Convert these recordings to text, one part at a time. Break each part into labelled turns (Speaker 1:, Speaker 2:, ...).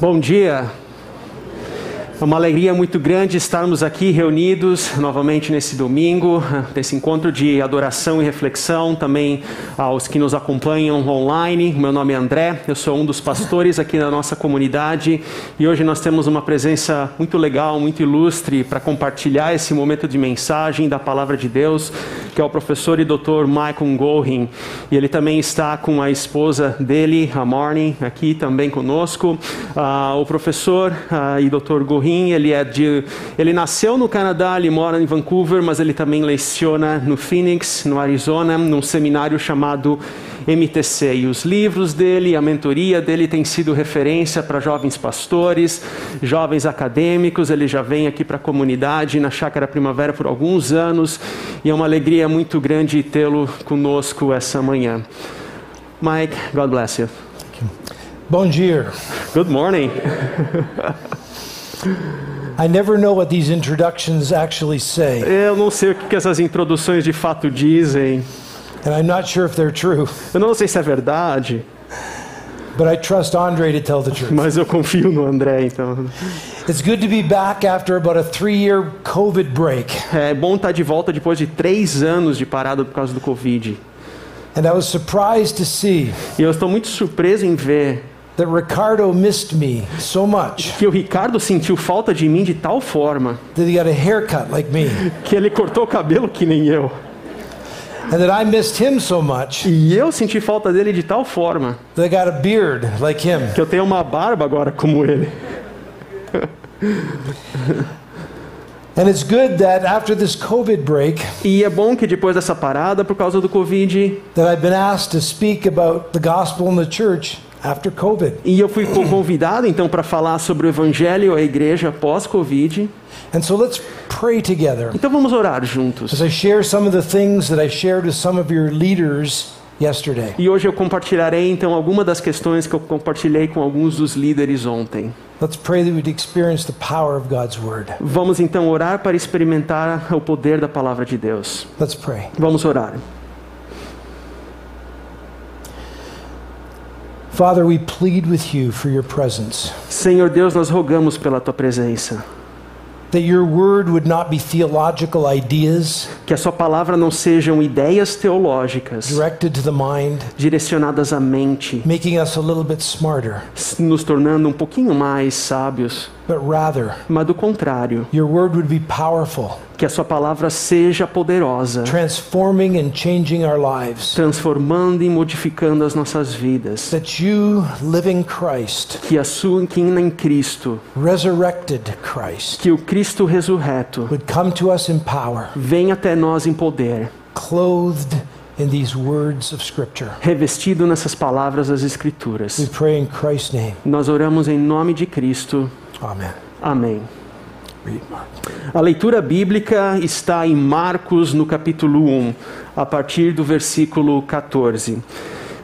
Speaker 1: Bom dia. É uma alegria muito grande estarmos aqui reunidos novamente nesse domingo, nesse encontro de adoração e reflexão, também aos que nos acompanham online. Meu nome é André, eu sou um dos pastores aqui da nossa comunidade e hoje nós temos uma presença muito legal, muito ilustre para compartilhar esse momento de mensagem da palavra de Deus, que é o professor e doutor Michael Gorin. E ele também está com a esposa dele, a Morning, aqui também conosco. Uh, o professor uh, e doutor Gorin ele é de, ele nasceu no Canadá, ele mora em Vancouver, mas ele também leciona no Phoenix, no Arizona, num seminário chamado MTC. E os livros dele, a mentoria dele tem sido referência para jovens pastores, jovens acadêmicos. Ele já vem aqui para a comunidade na Chácara Primavera por alguns anos e é uma alegria muito grande tê-lo conosco essa manhã. Mike, God bless you.
Speaker 2: Bom dia.
Speaker 1: Good morning. Eu não sei o que essas introduções de fato dizem.
Speaker 2: And I'm not sure if they're true.
Speaker 1: Eu não sei se é verdade.
Speaker 2: But I trust Andre to tell the truth.
Speaker 1: Mas eu confio no André, então.
Speaker 2: It's good to be back after about a three-year COVID break.
Speaker 1: É bom estar de volta depois de três anos de parada por causa do Covid.
Speaker 2: And I was surprised to see.
Speaker 1: E eu estou muito surpreso em ver
Speaker 2: that Ricardo missed me so much.
Speaker 1: Que o Ricardo sentiu falta de mim de tal forma.
Speaker 2: That he got a haircut like me.
Speaker 1: Que ele cortou o cabelo que nem eu.
Speaker 2: And that I missed him so much.
Speaker 1: E eu senti falta dele de tal forma.
Speaker 2: That I got a beard like him.
Speaker 1: Que eu tenho uma barba agora como ele.
Speaker 2: And it's good that after this COVID break,
Speaker 1: e é bom que depois dessa parada por causa do Covid,
Speaker 2: that I've been asked to speak about the gospel in the church after COVID.
Speaker 1: E eu fui convidado então para falar sobre o evangelho à igreja pós Covid.
Speaker 2: And so let's pray together.
Speaker 1: Então vamos orar juntos.
Speaker 2: As I share some of the things that I shared with some of your leaders yesterday.
Speaker 1: E hoje eu compartilharei então algumas das questões que eu compartilhei com alguns dos líderes ontem.
Speaker 2: Let's pray that we'd experience the power of God's word.
Speaker 1: Vamos então orar para experimentar o poder da palavra de Deus.
Speaker 2: Let's pray.
Speaker 1: Vamos orar.
Speaker 2: Father, we plead with you for your presence.
Speaker 1: Senhor Deus, nós rogamos pela tua presença.
Speaker 2: That your word would not be theological ideas.
Speaker 1: Que a sua palavra não sejam ideias teológicas.
Speaker 2: Directed to the mind.
Speaker 1: Direcionadas à mente.
Speaker 2: Making us a little bit smarter.
Speaker 1: Nos tornando um pouquinho mais sábios.
Speaker 2: But rather,
Speaker 1: mas do contrário.
Speaker 2: Your word would be powerful.
Speaker 1: Que a sua palavra seja poderosa.
Speaker 2: Transforming and changing our lives.
Speaker 1: Transformando e modificando as nossas vidas.
Speaker 2: That you, living Christ.
Speaker 1: Que a sua que em Cristo.
Speaker 2: Resurrected Christ.
Speaker 1: Que o Cristo ressurreto.
Speaker 2: Would come to us in power.
Speaker 1: Venha até nós em poder.
Speaker 2: Clothed in these words of scripture.
Speaker 1: Revestido nessas palavras das escrituras.
Speaker 2: We pray in Christ's name.
Speaker 1: Nós oramos em nome de Cristo.
Speaker 2: Amen.
Speaker 1: Amém. A leitura bíblica está em Marcos, no capítulo 1, a partir do versículo 14.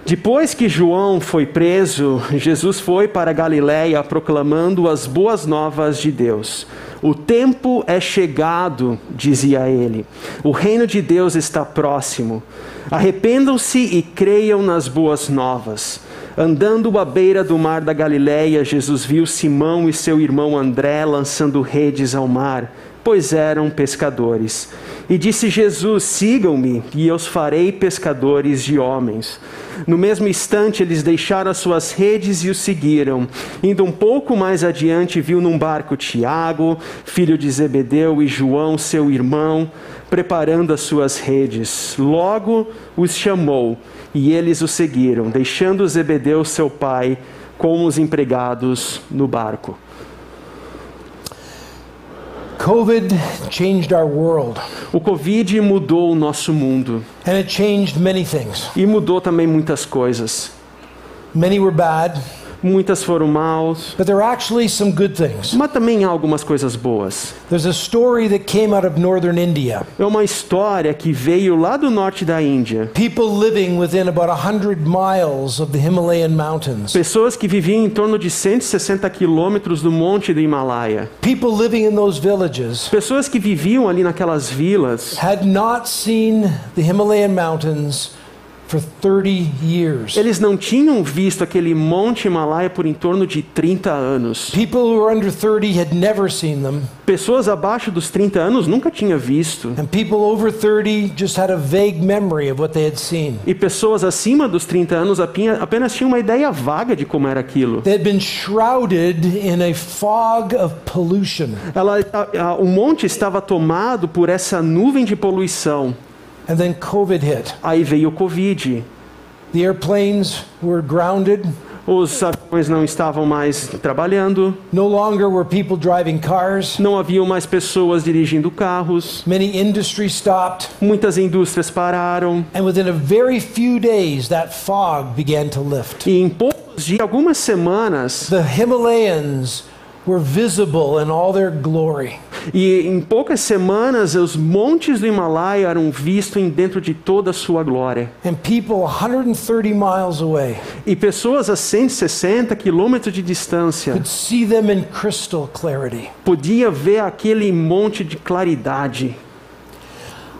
Speaker 1: Depois que João foi preso, Jesus foi para Galiléia proclamando as boas novas de Deus. O tempo é chegado, dizia ele. O reino de Deus está próximo. Arrependam-se e creiam nas boas novas. Andando à beira do mar da Galiléia, Jesus viu Simão e seu irmão André lançando redes ao mar, pois eram pescadores. E disse Jesus: Sigam-me, e eu os farei pescadores de homens. No mesmo instante, eles deixaram as suas redes e o seguiram. Indo um pouco mais adiante, viu num barco Tiago, filho de Zebedeu, e João, seu irmão, preparando as suas redes. Logo os chamou e eles o seguiram, deixando Zebedeu, seu pai, com os empregados no barco.
Speaker 2: COVID changed our world.
Speaker 1: O Covid mudou o nosso mundo.
Speaker 2: And it changed many things.
Speaker 1: E mudou também muitas coisas.
Speaker 2: Many were bad.
Speaker 1: Muitas foram maus.
Speaker 2: But there are actually some good things.
Speaker 1: Mas também há algumas coisas boas.
Speaker 2: There's a story that came out of northern India.
Speaker 1: É uma história que veio lá do norte da Índia.
Speaker 2: People living within about 100 miles of the Himalayan mountains.
Speaker 1: Pessoas que viviam em torno de 160 quilômetros do monte do Himalaia.
Speaker 2: People living in those villages.
Speaker 1: Pessoas que viviam ali naquelas vilas.
Speaker 2: Had not seen the Himalayan mountains for 30 years.
Speaker 1: Eles não tinham visto aquele Monte Himalaia por em torno de 30 anos.
Speaker 2: People who were under 30 had never seen them,
Speaker 1: Pessoas abaixo dos 30 anos nunca tinham visto.
Speaker 2: and people over 30 just had a vague memory of what they had seen.
Speaker 1: E pessoas acima dos 30 anos apenas tinham uma ideia vaga de como era aquilo.
Speaker 2: They had been shrouded in a fog of pollution,
Speaker 1: Ela, a- a- o monte estava tomado por essa nuvem de poluição.
Speaker 2: And then COVID hit.
Speaker 1: Aí veio o Covid.
Speaker 2: The airplanes were grounded.
Speaker 1: Os aviões não estavam mais trabalhando.
Speaker 2: No longer were people driving cars.
Speaker 1: Não haviam mais pessoas dirigindo carros.
Speaker 2: Many industries stopped.
Speaker 1: Muitas indústrias pararam.
Speaker 2: And within a very few days, that fog began to lift.
Speaker 1: E em poucos dias, algumas semanas,
Speaker 2: The Himalayas were visible in all their glory.
Speaker 1: e em poucas semanas, os montes do Himalaia eram vistos em dentro de toda a sua glória.
Speaker 2: And people 130 miles away
Speaker 1: E pessoas a 160 quilômetros de distância
Speaker 2: could see them in crystal clarity.
Speaker 1: podia ver aquele monte de claridade.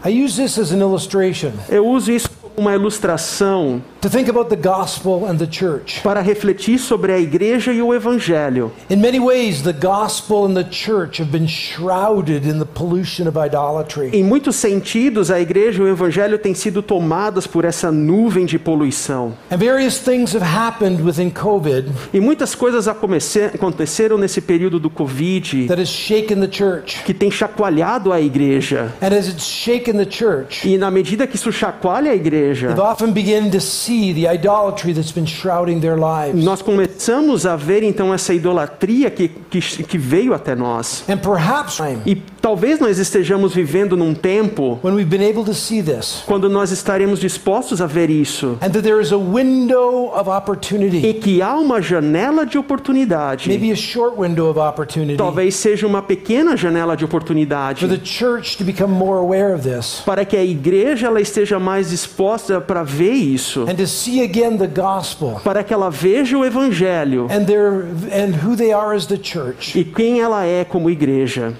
Speaker 2: I use this as an illustration
Speaker 1: Eu uso isso como uma ilustração
Speaker 2: to think about the gospel and the church.
Speaker 1: para refletir sobre a igreja e o evangelho.
Speaker 2: In many ways, the gospel and the church have been shrouded in the pollution of idolatry.
Speaker 1: Em muitos sentidos, a igreja e o evangelho têm sido tomadas por essa nuvem de poluição.
Speaker 2: And various things have happened within COVID
Speaker 1: E muitas coisas aconteceram nesse período do Covid
Speaker 2: that has shaken the church.
Speaker 1: que tem chacoalhado a igreja.
Speaker 2: And as it's shaken the church,
Speaker 1: E na medida que isso chacoalha a igreja,
Speaker 2: they've often begun to see the idolatry that's been shrouding their lives.
Speaker 1: nós começamos a ver então essa idolatria que, que, que veio até nós.
Speaker 2: And perhaps
Speaker 1: E talvez nós estejamos vivendo num tempo
Speaker 2: when we've been able to see this,
Speaker 1: quando nós estaremos dispostos a ver isso.
Speaker 2: and that there is a window of opportunity,
Speaker 1: E que há uma janela de oportunidade.
Speaker 2: maybe a short window of opportunity,
Speaker 1: Talvez seja uma pequena janela de
Speaker 2: for the
Speaker 1: oportunidade
Speaker 2: church to become more aware of this
Speaker 1: para que a igreja ela esteja mais disposta para ver isso,
Speaker 2: and to see again the gospel
Speaker 1: para que ela veja o evangelho
Speaker 2: and their and who they are as the church
Speaker 1: e quem ela é como igreja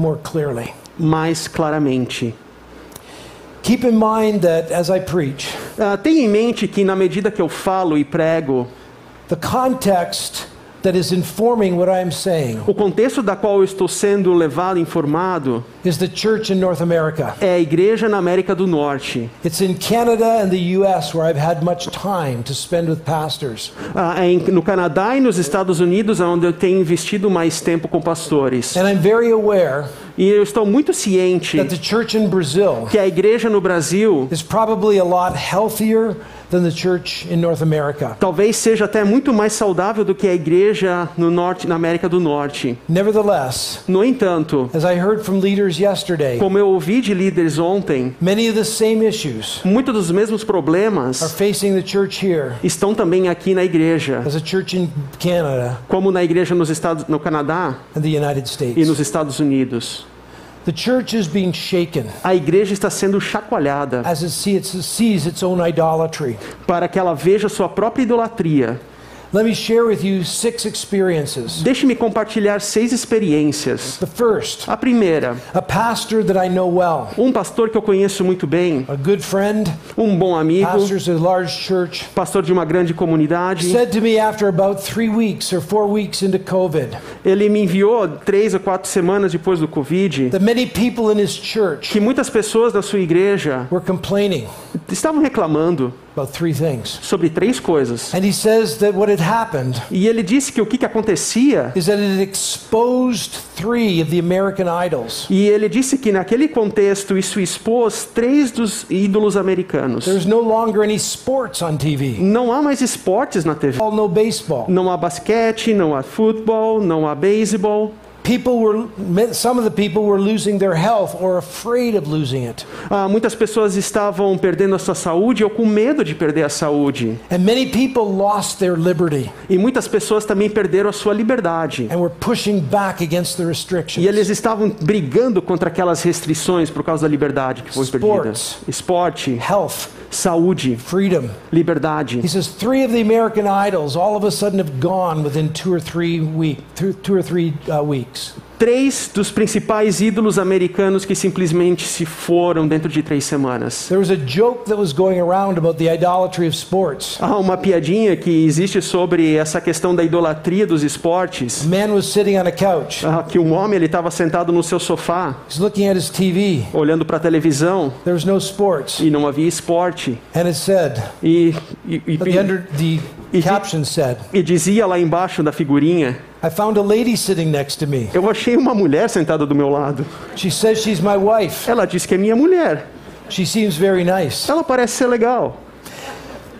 Speaker 2: more clearly.
Speaker 1: mais claramente.
Speaker 2: Keep in mind that as I preach,
Speaker 1: Ah, tenha em mente que na medida que eu falo e prego,
Speaker 2: the context that is informing what I am saying
Speaker 1: o contexto da qual eu estou sendo levado, informado,
Speaker 2: is the church in North America.
Speaker 1: é a igreja na América do Norte.
Speaker 2: It's in Canada and the US where I've had much time to spend with pastors.
Speaker 1: Ah, é no Canadá e nos Estados Unidos, onde eu tenho investido mais tempo com pastores.
Speaker 2: And I'm very aware
Speaker 1: E eu estou muito ciente
Speaker 2: that the church in Brazil
Speaker 1: que a igreja no Brasil
Speaker 2: is probably a lot healthier than the church in North America.
Speaker 1: talvez seja até muito mais saudável do que a igreja no norte, na América do Norte.
Speaker 2: Nevertheless,
Speaker 1: No entanto,
Speaker 2: as I heard from leaders yesterday,
Speaker 1: como eu ouvi de líderes ontem,
Speaker 2: many of the same issues
Speaker 1: muitos dos mesmos
Speaker 2: are
Speaker 1: problemas
Speaker 2: facing the church here
Speaker 1: estão também aqui na igreja,
Speaker 2: as a church in Canada
Speaker 1: como na igreja nos Estados, no Canadá
Speaker 2: and the United
Speaker 1: e
Speaker 2: States.
Speaker 1: nos Estados Unidos. A igreja está sendo chacoalhada
Speaker 2: as it see- it sees its own idolatry.
Speaker 1: para que ela veja sua própria idolatria.
Speaker 2: Let me share with you six experiences.
Speaker 1: Deixe-me compartilhar seis experiências.
Speaker 2: The first,
Speaker 1: A primeira,
Speaker 2: a pastor that I know well,
Speaker 1: um pastor que eu conheço muito bem,
Speaker 2: a good friend,
Speaker 1: um bom amigo,
Speaker 2: pastors a large church,
Speaker 1: pastor de uma grande comunidade.
Speaker 2: said to me after about three weeks or four weeks into COVID
Speaker 1: Ele me enviou três ou quatro semanas depois do Covid
Speaker 2: that many people in his church
Speaker 1: que muitas pessoas da sua igreja
Speaker 2: were complaining
Speaker 1: estavam reclamando. Sobre três coisas.
Speaker 2: And he says that what had happened
Speaker 1: E ele disse que o que, acontecia,
Speaker 2: is that it exposed three of the American idols.
Speaker 1: e ele disse que naquele contexto isso expôs três dos ídolos americanos.
Speaker 2: There's no longer any sports on TV.
Speaker 1: Não há mais esportes na TV.
Speaker 2: All no baseball.
Speaker 1: Não há basquete, não há futebol, não há beisebol.
Speaker 2: People were some of the people were losing their health or afraid of losing it.
Speaker 1: Ah, muitas pessoas estavam perdendo a sua saúde ou com medo de perder a saúde.
Speaker 2: And many people lost their liberty
Speaker 1: E muitas pessoas também perderam a sua liberdade.
Speaker 2: and were pushing back against the
Speaker 1: E
Speaker 2: restrictions.
Speaker 1: eles estavam brigando contra aquelas restrições por causa da liberdade que foi perdida.
Speaker 2: Sports.
Speaker 1: Esporte,
Speaker 2: Health,
Speaker 1: saúde,
Speaker 2: freedom.
Speaker 1: liberdade.
Speaker 2: He says three of the American idols all of a sudden have gone within two or three week, two, two or three uh, weeks.
Speaker 1: Três dos principais ídolos americanos que simplesmente se foram dentro de três semanas.
Speaker 2: There was a joke that was going around about the idolatry of sports.
Speaker 1: Há uma piadinha que existe sobre essa questão da idolatria dos esportes.
Speaker 2: A man was sitting on a couch.
Speaker 1: Ah, que um homem ele estava sentado no seu sofá,
Speaker 2: He's looking at his TV.
Speaker 1: olhando para a televisão
Speaker 2: There was no sports.
Speaker 1: e não havia esporte.
Speaker 2: And it said,
Speaker 1: E, e, e-
Speaker 2: the, under, the
Speaker 1: It-
Speaker 2: caption said,
Speaker 1: e dizia lá embaixo da figurinha:
Speaker 2: I found a lady sitting next to me.
Speaker 1: Eu achei uma mulher sentada do meu lado.
Speaker 2: She says she's my wife.
Speaker 1: Ela disse que é minha mulher.
Speaker 2: She seems very nice.
Speaker 1: Ela parece ser legal.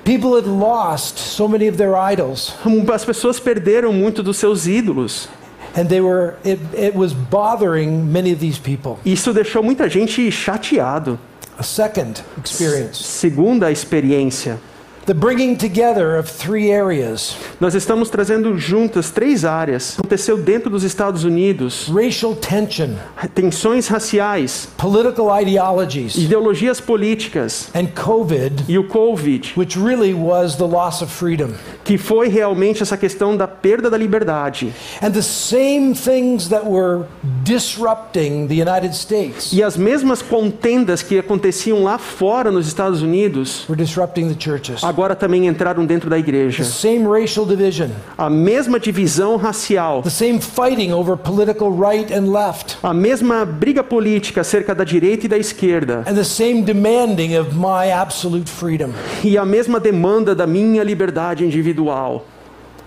Speaker 2: People had lost so many of their idols,
Speaker 1: As pessoas perderam muito dos seus ídolos.
Speaker 2: and they were it, it was bothering many of these people.
Speaker 1: Isso deixou muita gente chateado.
Speaker 2: A second experience,
Speaker 1: Segunda experiência,
Speaker 2: the bringing together of three areas:
Speaker 1: nós estamos trazendo juntas três áreas. Aconteceu dentro dos Estados Unidos:
Speaker 2: racial tension,
Speaker 1: tensões raciais,
Speaker 2: political ideologies,
Speaker 1: ideologias políticas.
Speaker 2: And COVID,
Speaker 1: e o Covid,
Speaker 2: which really was the loss of freedom.
Speaker 1: Que foi realmente essa questão da perda da liberdade.
Speaker 2: And the same things that were disrupting the United States
Speaker 1: E as mesmas contendas que aconteciam lá fora nos Estados Unidos,
Speaker 2: were disrupting the churches.
Speaker 1: agora também entraram dentro da igreja.
Speaker 2: The same racial division,
Speaker 1: A mesma divisão racial,
Speaker 2: the same fighting over political right and left,
Speaker 1: a mesma briga política acerca da direita e da esquerda,
Speaker 2: and the same demanding of my absolute freedom.
Speaker 1: e a mesma demanda da minha liberdade individual.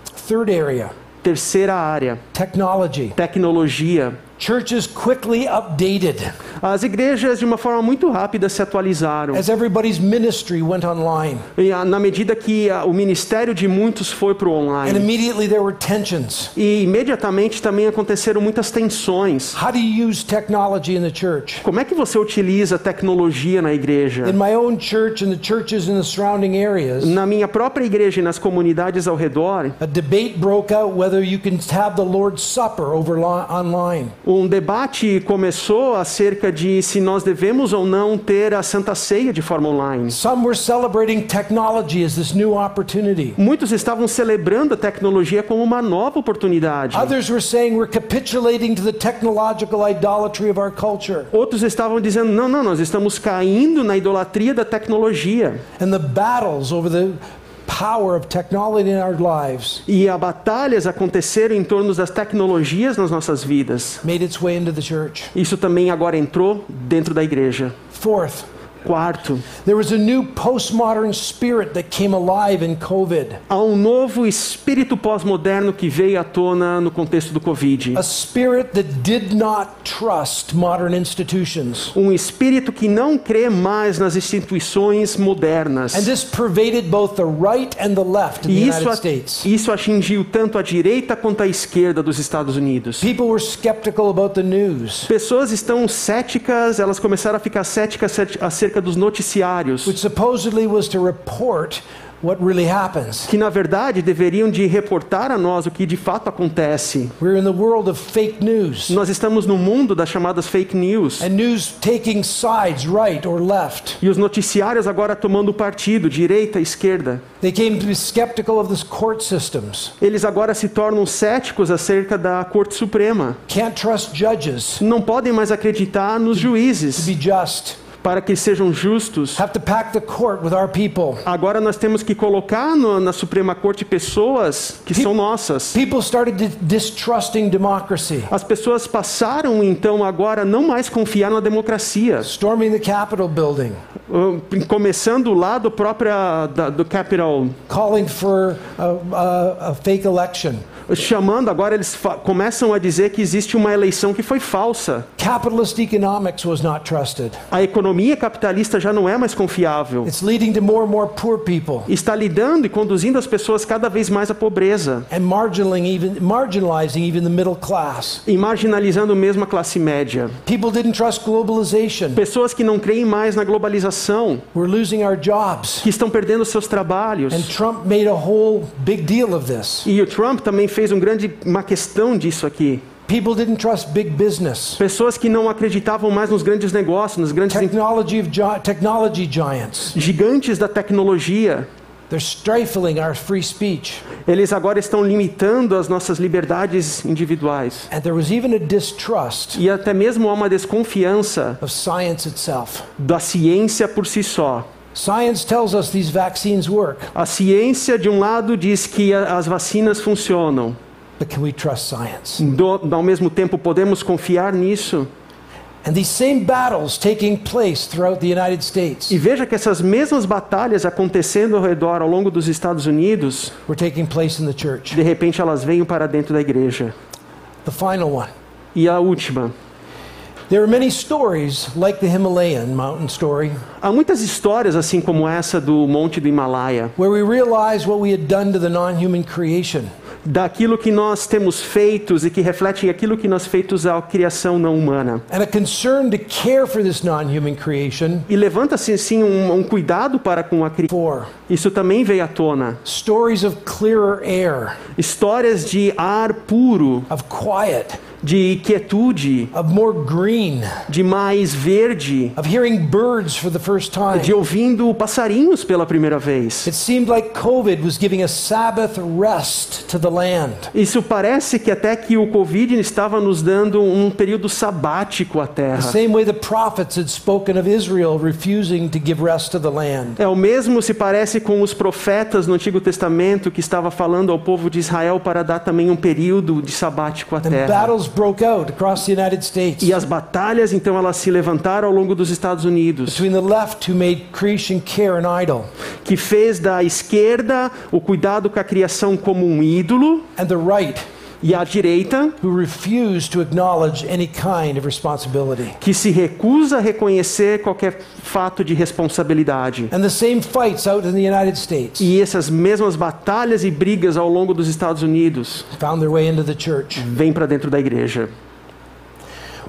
Speaker 2: Third area
Speaker 1: Terceira área,
Speaker 2: technology.
Speaker 1: tecnologia.
Speaker 2: Churches quickly updated
Speaker 1: As igrejas, de uma forma muito rápida, se atualizaram.
Speaker 2: as everybody's ministry went online.
Speaker 1: E, ah, na medida que ah, o ministério de muitos foi para o
Speaker 2: And
Speaker 1: online.
Speaker 2: immediately there were tensions.
Speaker 1: E imediatamente também aconteceram muitas tensões.
Speaker 2: How do you use technology in the church?
Speaker 1: Como é que você utiliza tecnologia na igreja?
Speaker 2: In my own church and the churches in the surrounding areas,
Speaker 1: Na minha própria igreja e nas comunidades ao redor,
Speaker 2: a debate broke out whether you can have the Lord's Supper over li- online.
Speaker 1: Um debate começou acerca de se nós devemos ou não ter a Santa Ceia de forma online.
Speaker 2: Some were celebrating technology as this new opportunity.
Speaker 1: Muitos estavam celebrando a tecnologia como uma nova oportunidade.
Speaker 2: Others were saying we're capitulating to the technological idolatry of our culture.
Speaker 1: Outros estavam dizendo: não, não, nós estamos caindo na idolatria da tecnologia.
Speaker 2: And the battles over the power of technology in our lives
Speaker 1: E as batalhas aconteceram em torno das tecnologias nas nossas vidas.
Speaker 2: made its way into the church.
Speaker 1: Isso também agora entrou dentro da igreja.
Speaker 2: Fourth,
Speaker 1: Quarto,
Speaker 2: there was a new postmodern spirit that came alive in COVID.
Speaker 1: há um novo espírito pós-moderno que veio à tona no contexto do Covid.
Speaker 2: A spirit that did not trust modern institutions.
Speaker 1: Um espírito que não crê mais nas instituições modernas.
Speaker 2: And this pervaded both the right and the left in the
Speaker 1: E isso,
Speaker 2: United
Speaker 1: a- isso atingiu tanto a direita quanto a esquerda dos Estados Unidos.
Speaker 2: People were skeptical about the news,
Speaker 1: Pessoas estão céticas, elas começaram a ficar céticas acer- acerca dos noticiários,
Speaker 2: which supposedly was to report what really happens.
Speaker 1: que na verdade deveriam de reportar a nós o que de fato acontece.
Speaker 2: We're in the world of fake news
Speaker 1: Nós estamos no mundo das chamadas fake news.
Speaker 2: and news taking sides, right or left.
Speaker 1: E os noticiários agora tomando partido, direita, esquerda.
Speaker 2: They came to be skeptical of the court systems.
Speaker 1: Eles agora se tornam céticos acerca da Corte Suprema.
Speaker 2: Can't trust judges
Speaker 1: Não podem mais acreditar nos
Speaker 2: to
Speaker 1: juízes
Speaker 2: be just.
Speaker 1: Para que sejam justos. Agora nós temos que colocar no- na Suprema Corte pessoas que são nossas.
Speaker 2: People started di- distrusting democracy,
Speaker 1: As pessoas passaram então agora a não mais confiar na democracia,
Speaker 2: storming the Capitol building,
Speaker 1: Uh, começando lá do próprio da- do Capitol,
Speaker 2: calling for a, a, a fake election.
Speaker 1: Chamando agora eles começam a dizer que existe uma eleição que foi falsa.
Speaker 2: Capitalist economics was not trusted.
Speaker 1: A economia capitalista já não é mais confiável.
Speaker 2: It's leading to more and more poor people
Speaker 1: Está lidando e conduzindo as pessoas cada vez mais à pobreza
Speaker 2: and marginalizing even, marginalizing even the middle class.
Speaker 1: e marginalizando mesmo a classe média.
Speaker 2: People didn't trust globalization.
Speaker 1: Pessoas que não creem mais na globalização,
Speaker 2: We're losing our jobs.
Speaker 1: que estão perdendo seus trabalhos.
Speaker 2: And Trump made a whole big deal of this.
Speaker 1: E o Trump também fez um grande, uma questão disso aqui.
Speaker 2: People didn't trust big business.
Speaker 1: Pessoas que não acreditavam mais nos grandes negócios, nos grandes
Speaker 2: Technology gi- technology giants.
Speaker 1: gigantes da tecnologia.
Speaker 2: They're stifling our free speech.
Speaker 1: Eles agora estão limitando as nossas liberdades individuais.
Speaker 2: And there was even a distrust
Speaker 1: E até mesmo há uma desconfiança
Speaker 2: of science itself.
Speaker 1: da ciência por si só.
Speaker 2: Science tells us these vaccines work,
Speaker 1: A ciência, de um lado, diz que a- as vacinas funcionam.
Speaker 2: but can we trust science?
Speaker 1: Do, ao mesmo tempo, podemos confiar nisso?
Speaker 2: And these same battles taking place throughout the United States
Speaker 1: E veja que essas mesmas batalhas acontecendo ao redor, ao longo dos Estados Unidos,
Speaker 2: were taking place in the church.
Speaker 1: de repente elas vêm para dentro da igreja.
Speaker 2: The final one.
Speaker 1: E a última. Há muitas histórias, assim como essa do Monte do Himalaia,
Speaker 2: where we realize what we had done to the non human creation.
Speaker 1: daquilo que nós temos feitos e que refletem aquilo que nós feitos à criação não humana.
Speaker 2: And a concern to care for this non human creation
Speaker 1: E levanta-se sim um, um cuidado para com a criação. Isso também veio à tona.
Speaker 2: stories of clearer air,
Speaker 1: Histórias de ar puro,
Speaker 2: of quiet,
Speaker 1: de quietude,
Speaker 2: of more green,
Speaker 1: de mais verde,
Speaker 2: of hearing birds for the first time.
Speaker 1: de ouvindo passarinhos pela primeira vez.
Speaker 2: It seemed like COVID was giving a Sabbath rest to the land.
Speaker 1: Isso parece que até que o Covid estava nos dando um período sabático à
Speaker 2: The
Speaker 1: terra.
Speaker 2: same way the prophets had spoken of Israel refusing to give rest to the land.
Speaker 1: É o mesmo se parece com os profetas no Antigo Testamento que estava falando ao povo de Israel para dar também um período de sabático à
Speaker 2: And
Speaker 1: terra.
Speaker 2: battles broke out across the United States.
Speaker 1: E as batalhas então elas se levantaram ao longo dos Estados Unidos,
Speaker 2: between the left, who made creation care an idol,
Speaker 1: que fez da esquerda o cuidado com a criação como um ídolo.
Speaker 2: And the right,
Speaker 1: e a direita
Speaker 2: who refused to acknowledge any kind of responsibility.
Speaker 1: que se recusa a reconhecer qualquer fato de responsabilidade.
Speaker 2: And the same fights out in the United States
Speaker 1: E essas mesmas batalhas e brigas ao longo dos Estados Unidos vêm para dentro da igreja.
Speaker 2: What was being made clear by COVID,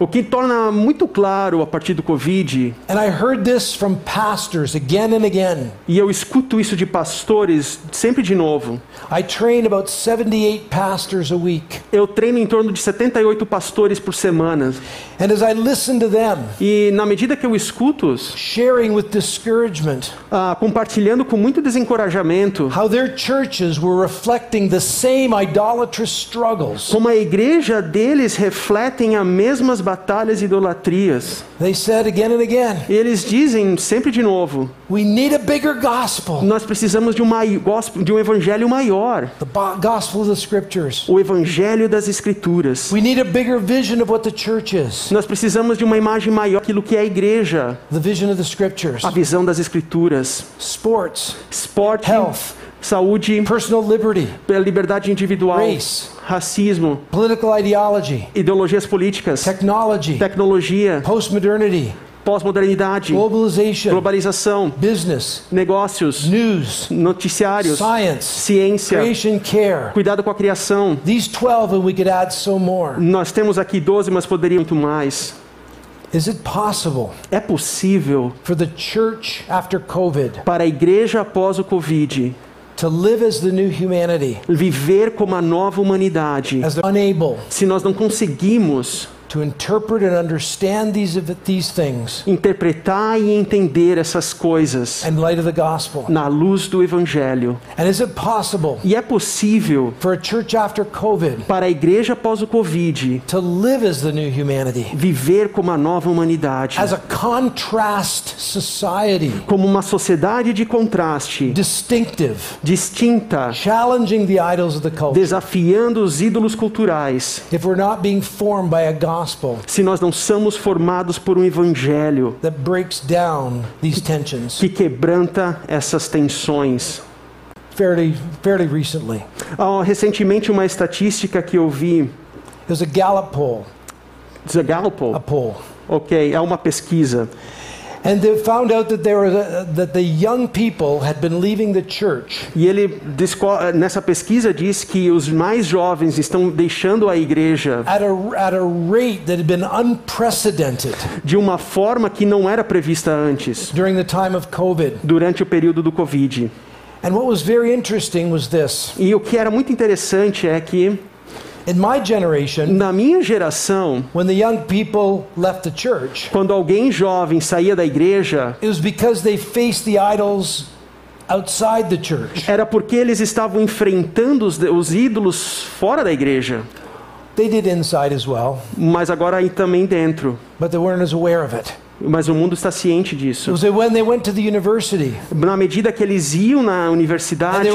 Speaker 1: O que torna muito claro a partir do Covid,
Speaker 2: and I heard this from pastors again and again.
Speaker 1: e eu escuto isso de pastores sempre de novo.
Speaker 2: I train about 78 pastors a week.
Speaker 1: Eu treino em torno de 78 pastores por semana.
Speaker 2: And as I listen to them,
Speaker 1: E na medida que eu escuto-os,
Speaker 2: sharing with discouragement
Speaker 1: ah, compartilhando com muito desencorajamento,
Speaker 2: how their churches were reflecting the same idolatrous struggles,
Speaker 1: como a igreja deles refletem as mesmas batalhas e idolatrias.
Speaker 2: they said again and again,
Speaker 1: Eles dizem sempre de novo:
Speaker 2: we need a bigger gospel,
Speaker 1: nós precisamos de um, gospel- de um evangelho maior, o evangelho das escrituras.
Speaker 2: We need a bigger vision of what the church is,
Speaker 1: Nós precisamos de uma imagem maior daquilo que é a igreja, a visão das escrituras,
Speaker 2: sports, Health.
Speaker 1: Saúde,
Speaker 2: personal liberty,
Speaker 1: liberdade individual,
Speaker 2: Race.
Speaker 1: racismo,
Speaker 2: political ideology,
Speaker 1: ideologias políticas,
Speaker 2: technology,
Speaker 1: tecnologia,
Speaker 2: postmodernity,
Speaker 1: pós-modernidade,
Speaker 2: globalization,
Speaker 1: globalização,
Speaker 2: business,
Speaker 1: negócios,
Speaker 2: news,
Speaker 1: noticiários,
Speaker 2: science,
Speaker 1: ciência,
Speaker 2: creation care.
Speaker 1: cuidado com a criação.
Speaker 2: These 12, and we could add so more.
Speaker 1: Nós temos aqui 12, mas poderia muito mais.
Speaker 2: Is it possible
Speaker 1: É possível
Speaker 2: for the church after COVID
Speaker 1: para a igreja após o Covid
Speaker 2: to live as the new humanity,
Speaker 1: viver como a nova humanidade.
Speaker 2: As unable.
Speaker 1: Se nós não conseguimos
Speaker 2: to interpret and understand these, these things
Speaker 1: interpretar e entender essas coisas
Speaker 2: in light of the gospel?
Speaker 1: na luz do Evangelho?
Speaker 2: And is it possible
Speaker 1: E é possível
Speaker 2: for a church after COVID
Speaker 1: para a igreja após o Covid
Speaker 2: to live as the new humanity,
Speaker 1: viver como a nova humanidade,
Speaker 2: as a contrast society,
Speaker 1: como uma sociedade de contraste,
Speaker 2: distinctive,
Speaker 1: distinta,
Speaker 2: challenging the idols of the culture?
Speaker 1: desafiando os ídolos culturais?
Speaker 2: If we're not being formed by a gospel
Speaker 1: Se nós não somos formados por um evangelho
Speaker 2: that breaks down these tensions,
Speaker 1: que quebranta essas tensões.
Speaker 2: fairly, fairly recently,
Speaker 1: Ah, recentemente, uma estatística que eu vi,
Speaker 2: there's a Gallup poll,
Speaker 1: The Gallup,
Speaker 2: a poll,
Speaker 1: ok, é uma pesquisa, e ele nessa pesquisa diz que os mais jovens estão deixando a igreja
Speaker 2: at a, at a rate that had been unprecedented
Speaker 1: de uma forma que não era prevista antes,
Speaker 2: during the time of COVID.
Speaker 1: durante o período do Covid.
Speaker 2: And what was very interesting was this
Speaker 1: E o que era muito interessante é que Na minha geração,
Speaker 2: when the young people left the church,
Speaker 1: quando alguém jovem saía da igreja,
Speaker 2: it was because they faced the idols outside the church.
Speaker 1: era porque eles estavam enfrentando os, os ídolos fora da igreja,
Speaker 2: They did inside as well,
Speaker 1: mas agora aí também dentro.
Speaker 2: but they weren't as aware of it.
Speaker 1: Mas o mundo está ciente disso. Na medida que eles iam na universidade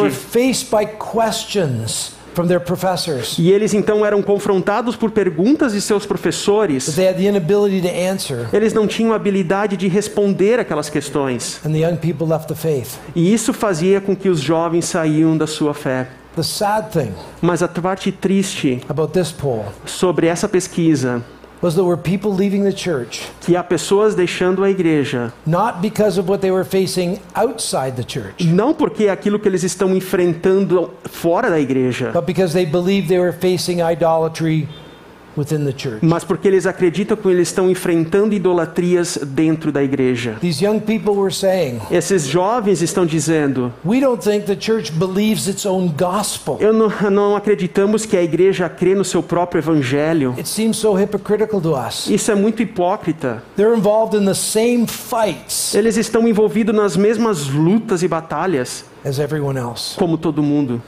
Speaker 1: e eles então eram confrontados por perguntas de seus professores,
Speaker 2: they had the inability to answer,
Speaker 1: eles não tinham habilidade de responder aquelas questões.
Speaker 2: and the young people left the faith.
Speaker 1: E isso fazia com que os jovens saíam da sua fé.
Speaker 2: The sad thing
Speaker 1: Mas a parte triste
Speaker 2: about this poll
Speaker 1: sobre essa pesquisa,
Speaker 2: was there were people leaving the church
Speaker 1: que há pessoas deixando a igreja,
Speaker 2: not because of what they were facing outside the church,
Speaker 1: não porque é aquilo que eles estão enfrentando fora da igreja,
Speaker 2: but because they believed they were facing idolatry within the church.
Speaker 1: mas porque eles acreditam que eles estão enfrentando idolatrias dentro da igreja.
Speaker 2: These young people were saying,
Speaker 1: Esses jovens estão dizendo:
Speaker 2: We don't think the church believes its own gospel.
Speaker 1: eu não, não acreditamos que a igreja crê no seu próprio evangelho.
Speaker 2: It seems so hypocritical to us.
Speaker 1: Isso é muito hipócrita.
Speaker 2: They're involved in the same fights
Speaker 1: Eles estão envolvidos nas mesmas lutas e batalhas
Speaker 2: as everyone else.
Speaker 1: como todo mundo.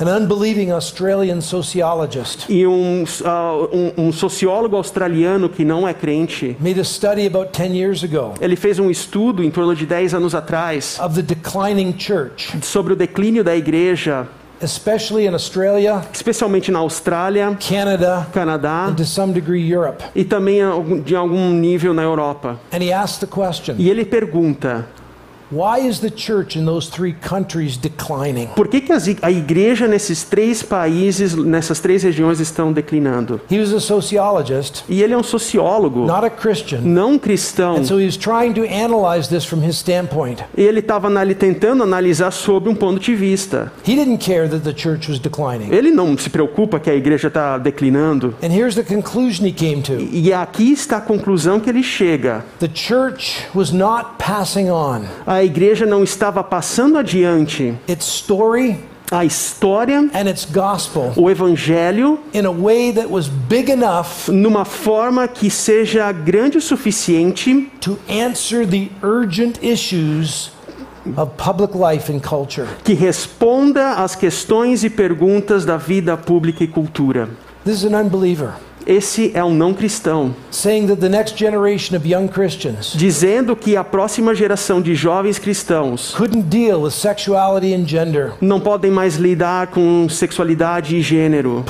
Speaker 2: An unbelieving Australian sociologist
Speaker 1: E um, ah, um, um sociólogo australiano que não é crente,
Speaker 2: made a study about 10 years ago
Speaker 1: ele fez um estudo em torno de 10 anos atrás
Speaker 2: of the declining church,
Speaker 1: sobre o declínio da igreja,
Speaker 2: especially in Australia,
Speaker 1: especialmente na Austrália,
Speaker 2: Canada,
Speaker 1: Canadá
Speaker 2: and to some degree Europe.
Speaker 1: e também de algum nível na Europa.
Speaker 2: And he asked the question
Speaker 1: E ele pergunta: por que, que a igreja nesses três países, nessas três regiões, estão declinando?
Speaker 2: He was a sociologist,
Speaker 1: E ele é um sociólogo,
Speaker 2: not a Christian.
Speaker 1: não cristão.
Speaker 2: And so he was trying to analyze this from his standpoint.
Speaker 1: E ele estava tentando analisar sob um ponto de vista.
Speaker 2: He didn't care that the church was declining.
Speaker 1: Ele não se preocupa que a igreja está declinando.
Speaker 2: And here's the conclusion he came to
Speaker 1: E aqui está a conclusão que ele chega.
Speaker 2: the church was not passing on
Speaker 1: A igreja não estava passando adiante
Speaker 2: its story
Speaker 1: a história,
Speaker 2: and its gospel
Speaker 1: o evangelho,
Speaker 2: in a way that was big enough
Speaker 1: numa forma que seja grande o suficiente
Speaker 2: to answer the urgent issues of public life and culture.
Speaker 1: que responda às questões e perguntas da vida pública e cultura.
Speaker 2: This is an unbeliever
Speaker 1: Esse é um não cristão,
Speaker 2: saying that the next generation of young Christians
Speaker 1: dizendo que a próxima geração de jovens cristãos não podem mais lidar com sexualidade e gênero,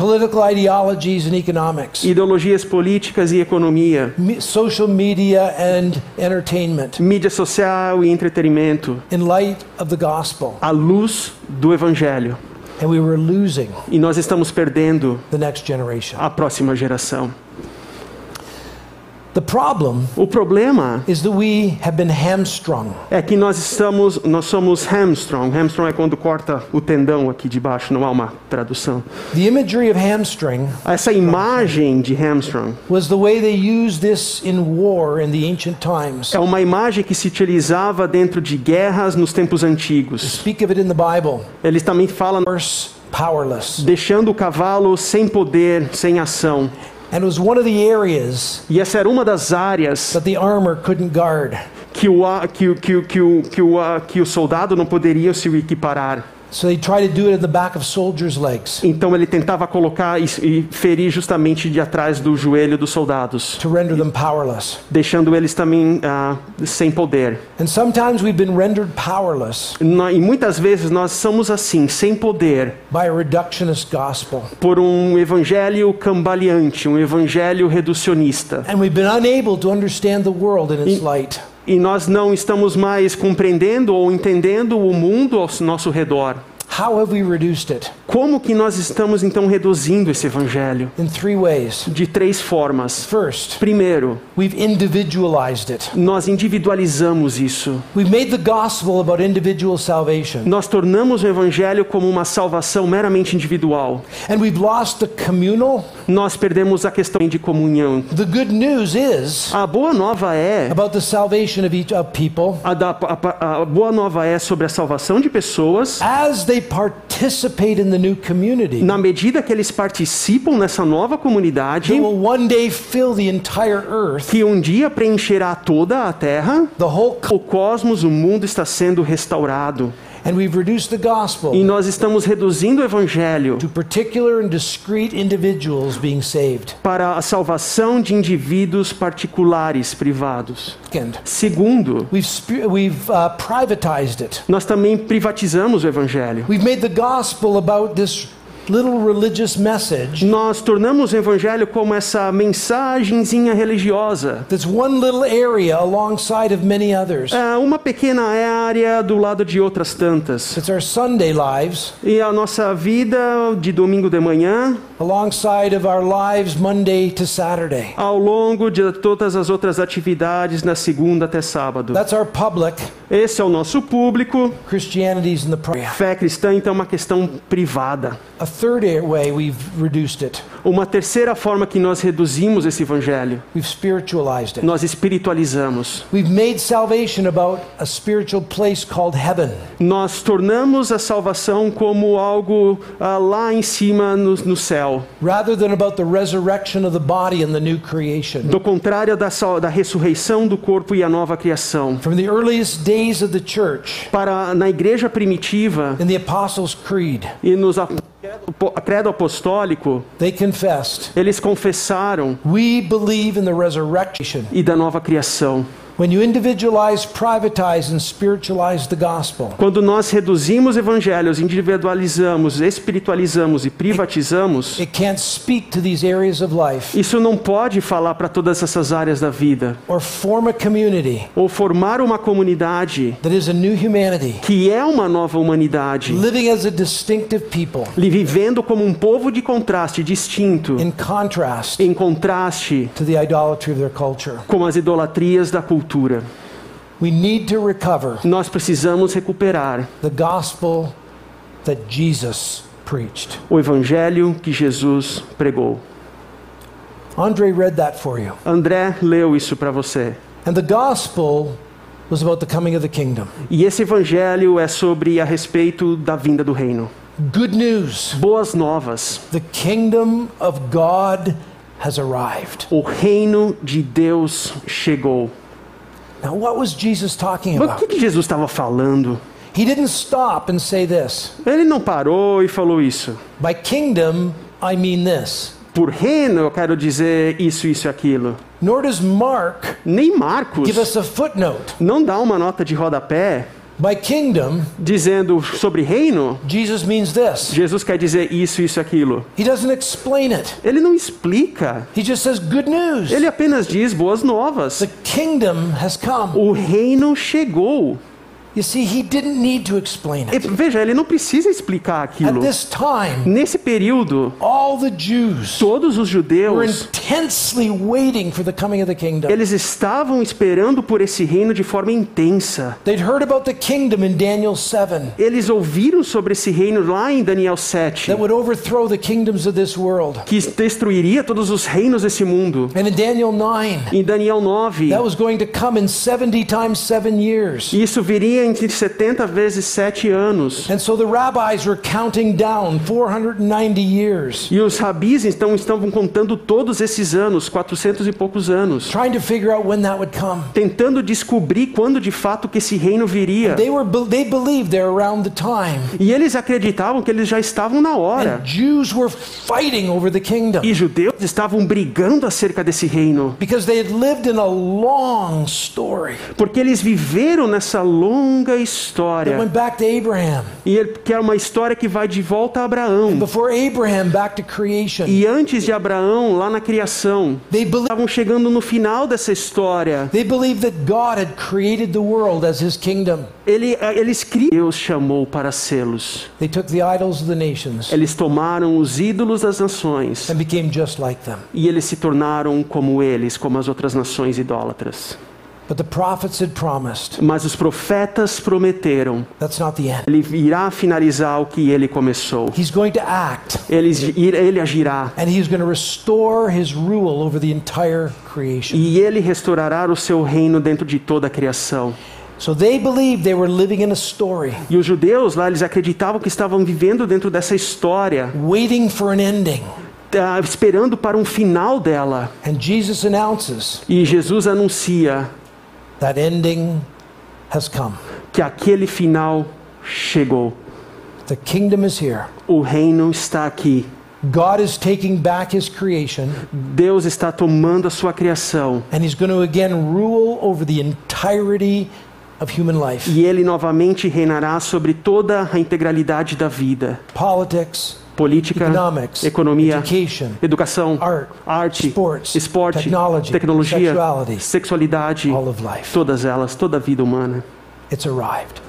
Speaker 1: ideologias políticas e economia,
Speaker 2: social media and entertainment
Speaker 1: mídia social e entretenimento,
Speaker 2: in light of the gospel.
Speaker 1: à luz do evangelho.
Speaker 2: And we were losing
Speaker 1: E nós estamos perdendo
Speaker 2: the next generation.
Speaker 1: a próxima geração.
Speaker 2: The problem
Speaker 1: O problema
Speaker 2: is that we have been hamstrung.
Speaker 1: é que nós estamos, nós somos hamstrung. Hamstrung é quando corta o tendão aqui de baixo, não há uma tradução.
Speaker 2: The imagery of hamstring
Speaker 1: Essa imagem de hamstrung
Speaker 2: was the way they used this in war in the ancient times.
Speaker 1: é uma imagem que se utilizava dentro de guerras nos tempos antigos.
Speaker 2: Speak of it in the Bible.
Speaker 1: Eles também falam deixando o cavalo sem poder, sem ação.
Speaker 2: And it was one of the areas
Speaker 1: E essa era uma das áreas
Speaker 2: that the armor couldn't guard.
Speaker 1: que o, que, que, que, que, o, que o soldado não poderia se equiparar.
Speaker 2: So they tried to do it at the back of soldiers' legs
Speaker 1: Então ele tentava colocar e, e ferir justamente de atrás do joelho dos soldados,
Speaker 2: to render them powerless.
Speaker 1: deixando eles também ah, sem poder.
Speaker 2: And sometimes we've been rendered powerless
Speaker 1: Nó- E muitas vezes nós somos assim, sem poder,
Speaker 2: by a reductionist gospel.
Speaker 1: por um evangelho cambaleante, um evangelho reducionista.
Speaker 2: And we've been unable to understand the world in its light.
Speaker 1: E nós não estamos mais compreendendo ou entendendo o mundo ao nosso redor.
Speaker 2: How have we reduced it?
Speaker 1: Como que nós estamos então reduzindo esse evangelho?
Speaker 2: In three ways.
Speaker 1: De três formas.
Speaker 2: First,
Speaker 1: Primeiro,
Speaker 2: we've individualized it.
Speaker 1: nós individualizamos isso.
Speaker 2: We've made the gospel about individual salvation.
Speaker 1: Nós tornamos o evangelho como uma salvação meramente individual.
Speaker 2: And we've lost the communal.
Speaker 1: Nós perdemos a questão de comunhão.
Speaker 2: The good news is
Speaker 1: A boa nova é
Speaker 2: about the salvation of each of people
Speaker 1: a, da- a- a boa nova é sobre a salvação de pessoas
Speaker 2: as they participate in the new community,
Speaker 1: na medida que eles participam nessa nova comunidade,
Speaker 2: it will one day fill the entire earth.
Speaker 1: que um dia preencherá toda a terra,
Speaker 2: The whole
Speaker 1: o cosmos, o mundo está sendo restaurado.
Speaker 2: And we've reduced the
Speaker 1: E
Speaker 2: gospel
Speaker 1: nós estamos reduzindo o evangelho
Speaker 2: to particular and discrete individuals being saved.
Speaker 1: para a salvação de indivíduos particulares, privados.
Speaker 2: Second,
Speaker 1: Segundo,
Speaker 2: uh, privatized it.
Speaker 1: nós também privatizamos o evangelho.
Speaker 2: We've made the gospel about this little religious message
Speaker 1: Nós tornamos o evangelho como essa mensagenzinha religiosa.
Speaker 2: that's one little area alongside of many others.
Speaker 1: É uma pequena área do lado de outras tantas.
Speaker 2: It's our Sunday lives
Speaker 1: E a nossa vida de domingo de manhã,
Speaker 2: alongside of our lives Monday to Saturday.
Speaker 1: ao longo de todas as outras atividades, na segunda até sábado.
Speaker 2: That's our public.
Speaker 1: Esse é o nosso público. Fé cristã, então, é uma questão privada.
Speaker 2: A third way we've reduced it.
Speaker 1: Uma terceira forma que nós reduzimos esse evangelho,
Speaker 2: We've spiritualized it.
Speaker 1: nós espiritualizamos.
Speaker 2: We've made salvation about a spiritual place called heaven.
Speaker 1: Nós tornamos a salvação como algo ah, lá em cima no, no céu.
Speaker 2: rather than about the resurrection of the body and the new creation.
Speaker 1: Do contrário da, da ressurreição do corpo e a nova criação.
Speaker 2: From the earliest days of the church
Speaker 1: Para na igreja primitiva
Speaker 2: in the Apostles' Creed,
Speaker 1: e nos ap- credo apostólico,
Speaker 2: they confessed,
Speaker 1: eles confessaram
Speaker 2: We believe in the resurrection.
Speaker 1: e da nova criação.
Speaker 2: When you individualize, privatize, and spiritualize the gospel,
Speaker 1: Quando nós reduzimos evangelhos, individualizamos, espiritualizamos e privatizamos,
Speaker 2: it can't speak to these areas of life
Speaker 1: isso não pode falar para todas essas áreas da vida.
Speaker 2: or form a community
Speaker 1: Ou formar uma comunidade
Speaker 2: that is a new humanity,
Speaker 1: que é uma nova humanidade,
Speaker 2: living as a distinctive people
Speaker 1: li- vivendo como um povo de contraste distinto,
Speaker 2: in contrast
Speaker 1: em contraste
Speaker 2: to the idolatry of their culture.
Speaker 1: com as idolatrias da cultura.
Speaker 2: We need to recover
Speaker 1: Nós precisamos recuperar
Speaker 2: the gospel that Jesus preached.
Speaker 1: o evangelho que Jesus pregou.
Speaker 2: Andre read that for you.
Speaker 1: André leu isso para você.
Speaker 2: And the gospel was about the coming of the kingdom.
Speaker 1: E esse evangelho é sobre a respeito da vinda do reino.
Speaker 2: Good news.
Speaker 1: Boas novas.
Speaker 2: The kingdom of God has arrived.
Speaker 1: O reino de Deus chegou.
Speaker 2: Now, what was Jesus talking
Speaker 1: Mas o
Speaker 2: about?
Speaker 1: que, que Jesus estava falando?
Speaker 2: He didn't stop and say this.
Speaker 1: Ele não parou e falou isso.
Speaker 2: By kingdom, I mean this.
Speaker 1: Por reino eu quero dizer isso, isso e aquilo.
Speaker 2: Nor does Mark
Speaker 1: Nem Marcos
Speaker 2: give us a footnote.
Speaker 1: não dá uma nota de rodapé
Speaker 2: By kingdom,
Speaker 1: dizendo sobre reino.
Speaker 2: Jesus means this.
Speaker 1: Jesus quer dizer isso, isso aquilo.
Speaker 2: He doesn't explain it.
Speaker 1: Ele não explica.
Speaker 2: He just says good news.
Speaker 1: Ele apenas diz boas novas.
Speaker 2: The kingdom has come.
Speaker 1: O reino chegou.
Speaker 2: You see, he didn't need to explain it.
Speaker 1: veja, ele não precisa explicar
Speaker 2: At
Speaker 1: aquilo.
Speaker 2: this time,
Speaker 1: Nesse período,
Speaker 2: all the Jews
Speaker 1: todos os
Speaker 2: were
Speaker 1: judeus,
Speaker 2: intensely waiting for the coming of the kingdom.
Speaker 1: eles estavam esperando por esse reino de forma intensa.
Speaker 2: They'd heard about the kingdom in Daniel 7
Speaker 1: Eles ouviram sobre esse reino lá em Daniel 7,
Speaker 2: that would overthrow the kingdoms of this world.
Speaker 1: que destruiria todos os reinos desse mundo.
Speaker 2: And in Daniel 9,
Speaker 1: Em Daniel 9,
Speaker 2: that was going to come in 70 times 7 years.
Speaker 1: isso viria entre 70 vezes 7 anos.
Speaker 2: And so the rabbis were counting down 490 years,
Speaker 1: E os rabis então estavam contando todos esses anos, 400 e poucos anos,
Speaker 2: trying to figure out when that would come.
Speaker 1: tentando descobrir quando de fato que esse reino viria.
Speaker 2: They were they believed they're around the time.
Speaker 1: E eles acreditavam que eles já estavam na hora.
Speaker 2: And Jews were fighting over the kingdom
Speaker 1: E judeus estavam brigando acerca desse reino,
Speaker 2: because they had lived in a long story
Speaker 1: porque eles viveram nessa longa
Speaker 2: that
Speaker 1: história. E ele- que é uma história que vai de volta a Abraão.
Speaker 2: Before Abraham, back to creation.
Speaker 1: E antes de Abraão, lá na criação, estavam chegando no final dessa história.
Speaker 2: They believed that God had created the world as his kingdom.
Speaker 1: Ele, eles criam. Deus chamou para
Speaker 2: nations
Speaker 1: Eles tomaram os ídolos das nações e eles se tornaram como eles, como as outras nações idólatras.
Speaker 2: But the prophets had promised
Speaker 1: Mas os profetas prometeram,
Speaker 2: that's not the end.
Speaker 1: ele irá finalizar o que ele começou.
Speaker 2: He's going to act
Speaker 1: Ele, ele agirá
Speaker 2: and he's going to restore his rule over the entire creation.
Speaker 1: e ele restaurará o seu reino dentro de toda a criação.
Speaker 2: So they believed they were living in a story,
Speaker 1: E os judeus lá, eles acreditavam que estavam vivendo dentro dessa história,
Speaker 2: waiting for an ending.
Speaker 1: tá, esperando para um final dela.
Speaker 2: And Jesus announces
Speaker 1: E Jesus anuncia
Speaker 2: that ending has come.
Speaker 1: que aquele final chegou.
Speaker 2: The kingdom is here.
Speaker 1: O reino está aqui.
Speaker 2: God is taking back his creation,
Speaker 1: Deus está tomando a sua criação
Speaker 2: and he's going to again rule over the entirety of human life
Speaker 1: e ele novamente reinará sobre toda a integralidade da vida.
Speaker 2: politics,
Speaker 1: Política, economia, educação,
Speaker 2: art,
Speaker 1: arte, esporte, tecnologia, sexualidade, todas elas, toda a vida humana.
Speaker 2: It's arrived.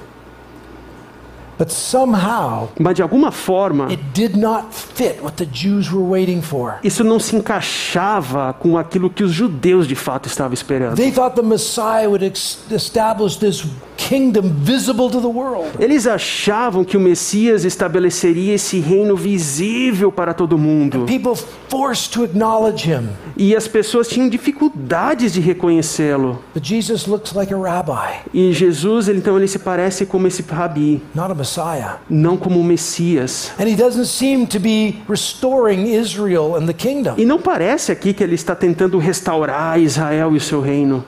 Speaker 2: But somehow,
Speaker 1: Mas de alguma forma,
Speaker 2: it did not fit what the Jews were waiting for.
Speaker 1: isso não se encaixava com aquilo que os judeus de fato estavam esperando.
Speaker 2: They thought the Messiah would ex- establish this kingdom visible to the world.
Speaker 1: Eles achavam que o Messias estabeleceria esse reino visível para todo mundo.
Speaker 2: People forced to acknowledge him.
Speaker 1: E as pessoas tinham dificuldades de reconhecê-lo.
Speaker 2: But Jesus looks like a rabbi,
Speaker 1: E Jesus, então, ele se parece como esse rabi,
Speaker 2: not a Messiah.
Speaker 1: não como o Messias.
Speaker 2: And he doesn't seem to be restoring Israel and the kingdom.
Speaker 1: E não parece aqui que ele está tentando restaurar Israel e o seu reino.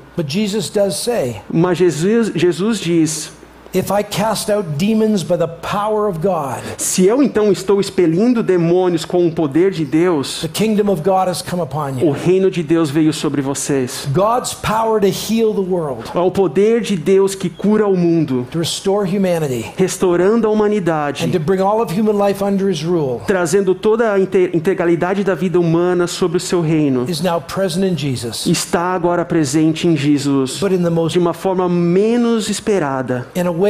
Speaker 1: Mas Jesus diz:
Speaker 2: If I cast out demons by the power of God,
Speaker 1: se eu então estou expelindo demônios com o poder de Deus,
Speaker 2: the kingdom of God has come upon
Speaker 1: o reino de Deus veio sobre vocês.
Speaker 2: God's power to heal the world,
Speaker 1: É o poder de Deus que cura o mundo,
Speaker 2: to restore humanity,
Speaker 1: restaurando a
Speaker 2: and
Speaker 1: humanidade,
Speaker 2: to bring all of human life under his rule
Speaker 1: trazendo toda a inte- integralidade da vida humana sobre o seu reino.
Speaker 2: is now present in Jesus,
Speaker 1: Está agora presente em Jesus,
Speaker 2: but in the
Speaker 1: de uma forma menos esperada.
Speaker 2: in a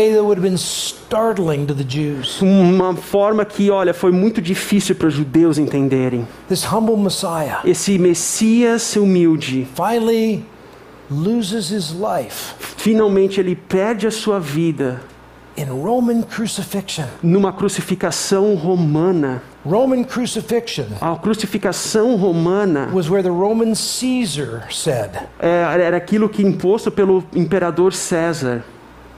Speaker 1: Uma forma que, olha, foi muito difícil para os judeus entenderem.
Speaker 2: This humble Messiah
Speaker 1: Esse Messias humilde,
Speaker 2: finally loses his life
Speaker 1: finalmente ele perde a sua vida
Speaker 2: in Roman crucifixion.
Speaker 1: numa crucificação romana.
Speaker 2: Roman crucifixion
Speaker 1: A crucificação romana
Speaker 2: was where the Roman Caesar said,
Speaker 1: é, era aquilo que imposto pelo imperador César.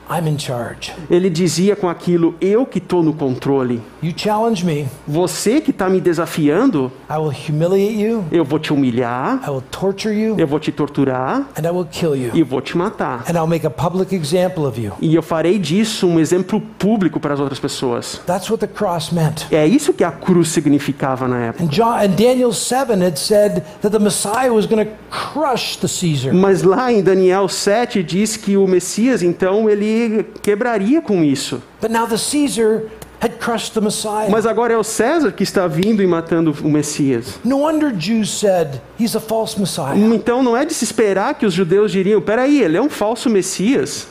Speaker 2: I'm in charge.
Speaker 1: Ele dizia com aquilo: Eu que estou no controle.
Speaker 2: You challenge me,
Speaker 1: Você que está me desafiando,
Speaker 2: I will humiliate you,
Speaker 1: eu vou te humilhar,
Speaker 2: I will torture you,
Speaker 1: eu vou te torturar
Speaker 2: and I will kill you.
Speaker 1: e vou te matar.
Speaker 2: And I'll make a public example of you.
Speaker 1: E eu farei disso um exemplo público para as outras pessoas.
Speaker 2: That's what the cross meant.
Speaker 1: É isso que a cruz significava na época.
Speaker 2: And John and Daniel 7 had said that the Messiah was going to crush the Caesar.
Speaker 1: Mas lá em Daniel 7 diz que o Messias, então, ele quebraria com isso.
Speaker 2: But now the Caesar had crushed the Messiah.
Speaker 1: Mas agora é o César que está vindo e matando o Messias.
Speaker 2: No wonder Jews said he's a false Messiah.
Speaker 1: Então não é de se esperar que os judeus diriam: peraí, ele é um falso Messias.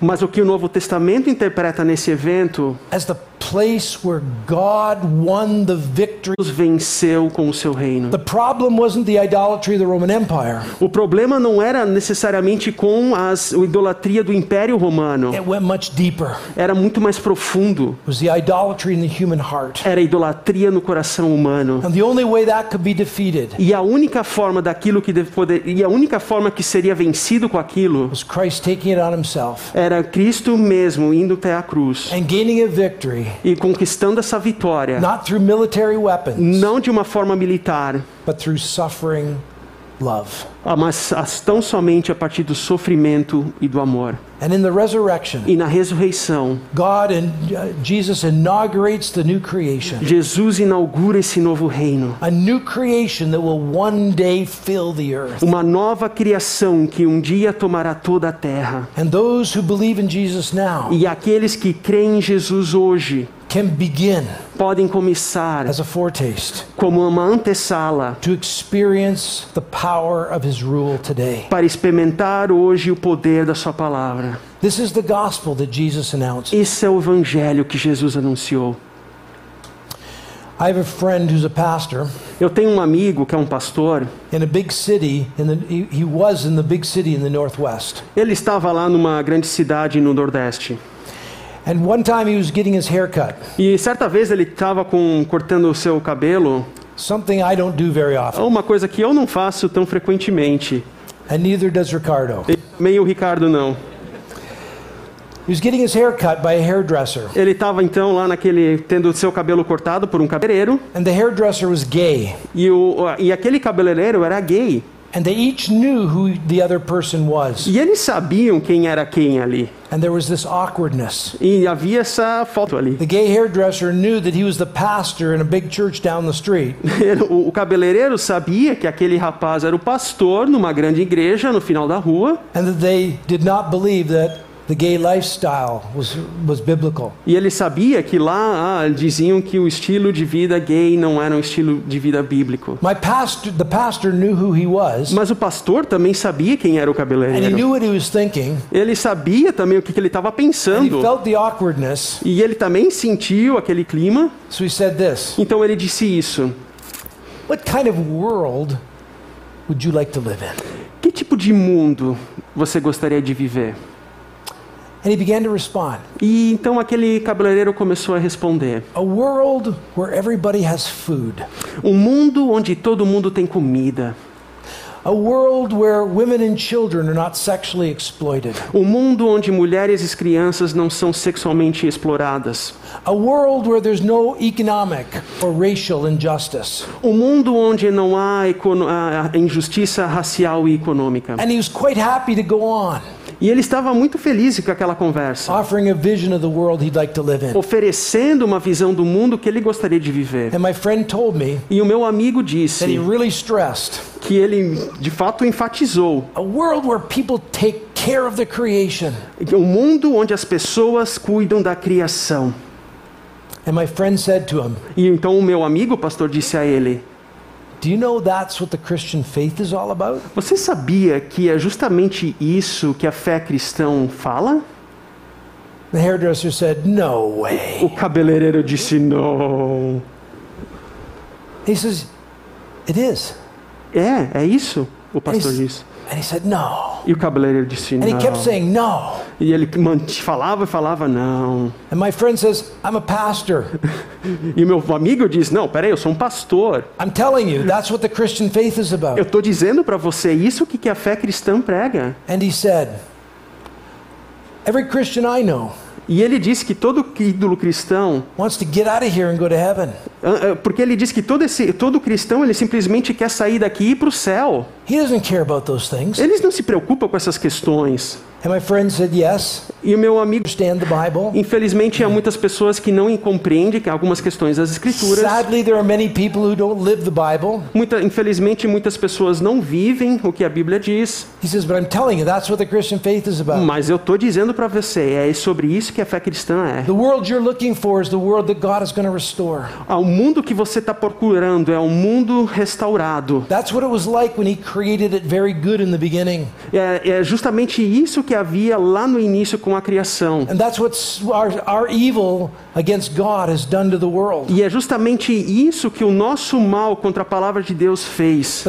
Speaker 1: Mas o que o Novo Testamento interpreta nesse evento,
Speaker 2: as the place where God won the victory.
Speaker 1: Deus venceu com o seu reino.
Speaker 2: The problem wasn't the idolatry of the Roman Empire.
Speaker 1: O problema não era necessariamente com as, a idolatria do Império Romano,
Speaker 2: It went much deeper.
Speaker 1: era muito mais profundo.
Speaker 2: It was the idolatry in the human heart.
Speaker 1: Era a idolatria no coração humano.
Speaker 2: And the only way that could be defeated
Speaker 1: E a única forma daquilo que poder, e a única forma que seria vencido com aquilo
Speaker 2: was Christ taking it on himself
Speaker 1: era Cristo mesmo indo até a cruz e conquistando essa vitória,
Speaker 2: not through military weapons,
Speaker 1: não de uma forma militar,
Speaker 2: but through suffering love.
Speaker 1: ah, mas as- tão somente a partir do sofrimento e do amor.
Speaker 2: And in the resurrection,
Speaker 1: E na ressurreição,
Speaker 2: God and uh, Jesus inaugurates the new creation.
Speaker 1: Jesus inaugura esse novo reino,
Speaker 2: A new creation that will one day fill the earth.
Speaker 1: uma nova criação que um dia tomará toda a terra.
Speaker 2: And those who believe in Jesus now
Speaker 1: E aqueles que creem em Jesus hoje
Speaker 2: can begin
Speaker 1: podem começar
Speaker 2: as a foretaste
Speaker 1: como uma antessala
Speaker 2: to experience the power of his rule today.
Speaker 1: para experimentar hoje o poder da sua palavra.
Speaker 2: This is the gospel that Jesus announced.
Speaker 1: Esse é o evangelho que Jesus anunciou.
Speaker 2: I have a friend who's a pastor
Speaker 1: Eu tenho um amigo que é um pastor.
Speaker 2: in a big city in the he, he was in the big city in the northwest.
Speaker 1: Ele estava lá numa grande cidade no Nordeste.
Speaker 2: And one time he was getting his hair cut.
Speaker 1: E certa vez ele estava cortando o seu cabelo,
Speaker 2: Something I don't do very often.
Speaker 1: uma coisa que eu não faço tão frequentemente.
Speaker 2: and neither does Ricardo.
Speaker 1: Nem o Ricardo não.
Speaker 2: He was getting his hair cut by a hairdresser,
Speaker 1: Ele estava então lá naquele tendo seu cabelo cortado por um cabeleireiro
Speaker 2: and the hairdresser was gay,
Speaker 1: e o e aquele cabeleireiro era gay.
Speaker 2: And they each knew who the other person was.
Speaker 1: E eles sabiam quem era quem ali.
Speaker 2: And there was this awkwardness.
Speaker 1: E havia essa foto ali.
Speaker 2: The gay hairdresser knew that he was the pastor in a big church down the street,
Speaker 1: O, o cabeleireiro sabia que aquele rapaz era o pastor numa grande igreja no final da rua.
Speaker 2: and that they did not believe that the gay lifestyle was, was biblical.
Speaker 1: E ele sabia que lá ah, diziam que o estilo de vida gay não era um estilo de vida bíblico.
Speaker 2: My pastor, the pastor knew who he was,
Speaker 1: Mas o pastor também sabia quem era o
Speaker 2: and he
Speaker 1: cabeleireiro.
Speaker 2: knew what he was thinking,
Speaker 1: Ele sabia também o que, que ele estava
Speaker 2: and he
Speaker 1: pensando.
Speaker 2: felt the awkwardness.
Speaker 1: E ele também sentiu aquele clima.
Speaker 2: So he said this
Speaker 1: Então ele disse isso.
Speaker 2: What kind of world would you like to live in?
Speaker 1: Que tipo de mundo você gostaria de viver?
Speaker 2: And he began to respond
Speaker 1: E então aquele cabeleireiro começou a responder:
Speaker 2: A world where everybody has food,
Speaker 1: Um mundo onde todo mundo tem comida.
Speaker 2: a world where women and children are not sexually exploited,
Speaker 1: Um mundo onde mulheres e crianças não são sexualmente exploradas.
Speaker 2: a world where there's no economic or racial injustice.
Speaker 1: Um mundo onde não há injustiça racial e econômica.
Speaker 2: And he was quite happy to go on,
Speaker 1: E ele estava muito feliz com aquela conversa, oferecendo uma visão do mundo que ele gostaria de viver. E o meu amigo disse
Speaker 2: really stressed
Speaker 1: que ele de fato enfatizou
Speaker 2: a world where people take care of the creation.
Speaker 1: um mundo onde as pessoas cuidam da criação.
Speaker 2: And my friend said to him,
Speaker 1: E então o meu amigo, pastor, disse a ele: Você sabia que é justamente isso que a fé cristã fala?
Speaker 2: The hairdresser said, No way.
Speaker 1: O cabeleireiro disse: Não.
Speaker 2: He says, It is.
Speaker 1: É, é isso? O pastor disse.
Speaker 2: And he said, No.
Speaker 1: E o cabeleireiro disse:
Speaker 2: And he kept
Speaker 1: Não.
Speaker 2: saying, No.
Speaker 1: E ele falava e falava: Não.
Speaker 2: And my friend says, I'm a pastor.
Speaker 1: E meu amigo diz: Não, peraí, eu sou um pastor.
Speaker 2: I'm telling you, that's what the Christian faith is
Speaker 1: Eu
Speaker 2: about.
Speaker 1: estou dizendo para você isso que, que a fé cristã prega.
Speaker 2: And he said, Every Christian I know
Speaker 1: E ele disse que todo ídolo cristão, porque ele diz que todo, esse, todo cristão ele simplesmente quer sair daqui e ir para o céu.
Speaker 2: He doesn't care about those things.
Speaker 1: Eles não se preocupam com essas questões.
Speaker 2: And my friend said, Yes,
Speaker 1: E o meu amigo, infelizmente, há muitas pessoas que não compreendem algumas questões das escrituras.
Speaker 2: Sadly, there are many people who don't live the Bible.
Speaker 1: Muita, infelizmente, muitas pessoas não vivem o que a Bíblia diz.
Speaker 2: He says, But I'm telling you, that's what the Christian faith is about.
Speaker 1: Mas eu estou dizendo para você, é sobre isso que a fé cristã é.
Speaker 2: The world you're looking for is the world that God is going to restore.
Speaker 1: Ah, O mundo que você está procurando é um mundo restaurado.
Speaker 2: That's what it was like when He created it very good in the beginning.
Speaker 1: É, é justamente isso que havia lá no início com a criação.
Speaker 2: Our, our.
Speaker 1: E é justamente isso que o nosso mal contra a palavra de Deus fez.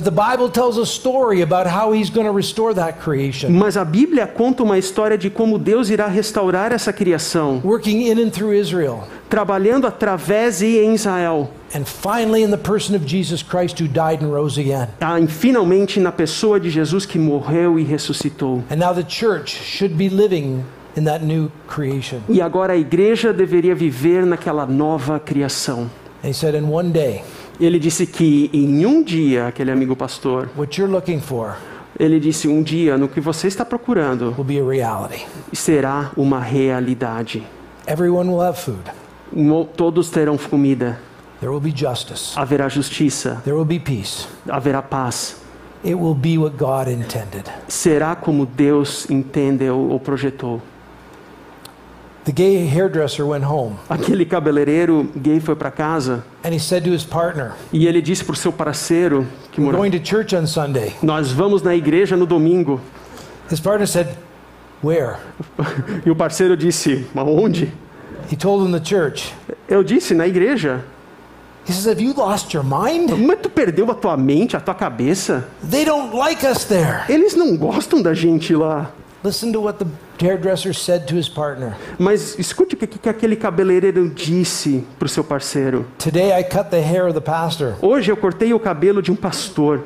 Speaker 1: Mas a Bíblia conta uma história de como Deus irá restaurar essa criação,
Speaker 2: working in and through Israel.
Speaker 1: Trabalhando através e em Israel.
Speaker 2: And finally, in the person of Jesus Christ, who died and rose again.
Speaker 1: Ah, e finalmente na pessoa de Jesus que morreu e ressuscitou.
Speaker 2: And now the church should be living in that new creation.
Speaker 1: E agora a igreja deveria viver naquela nova criação.
Speaker 2: And He said, In one day,
Speaker 1: Ele disse que em um dia, aquele amigo pastor,
Speaker 2: what you're looking for
Speaker 1: ele disse um dia no que você está procurando
Speaker 2: will be a reality.
Speaker 1: será uma realidade. Todos terão comida,
Speaker 2: There will be justice.
Speaker 1: haverá justiça,
Speaker 2: There will be peace.
Speaker 1: haverá paz.
Speaker 2: It will be what God intended.
Speaker 1: Será como Deus entendeu ou projetou.
Speaker 2: The gay hairdresser went home
Speaker 1: Aquele cabeleireiro gay foi para casa
Speaker 2: and he said to his partner,
Speaker 1: e ele disse para o seu parceiro que morava
Speaker 2: going to church on Sunday.
Speaker 1: Nós vamos na igreja no domingo.
Speaker 2: His partner said, Where?
Speaker 1: E o parceiro disse: Aonde?
Speaker 2: He told him the church.
Speaker 1: Eu disse: Na igreja.
Speaker 2: He says, Have you lost your mind?
Speaker 1: Mas tu perdeu a tua mente, a tua cabeça?
Speaker 2: They don't like us there.
Speaker 1: Eles não gostam da gente lá.
Speaker 2: Listen to what the hairdresser said to his partner.
Speaker 1: Mas escute o que, que aquele cabeleireiro disse para o seu parceiro.
Speaker 2: Today I cut the hair of the pastor.
Speaker 1: Hoje eu cortei o cabelo de um pastor.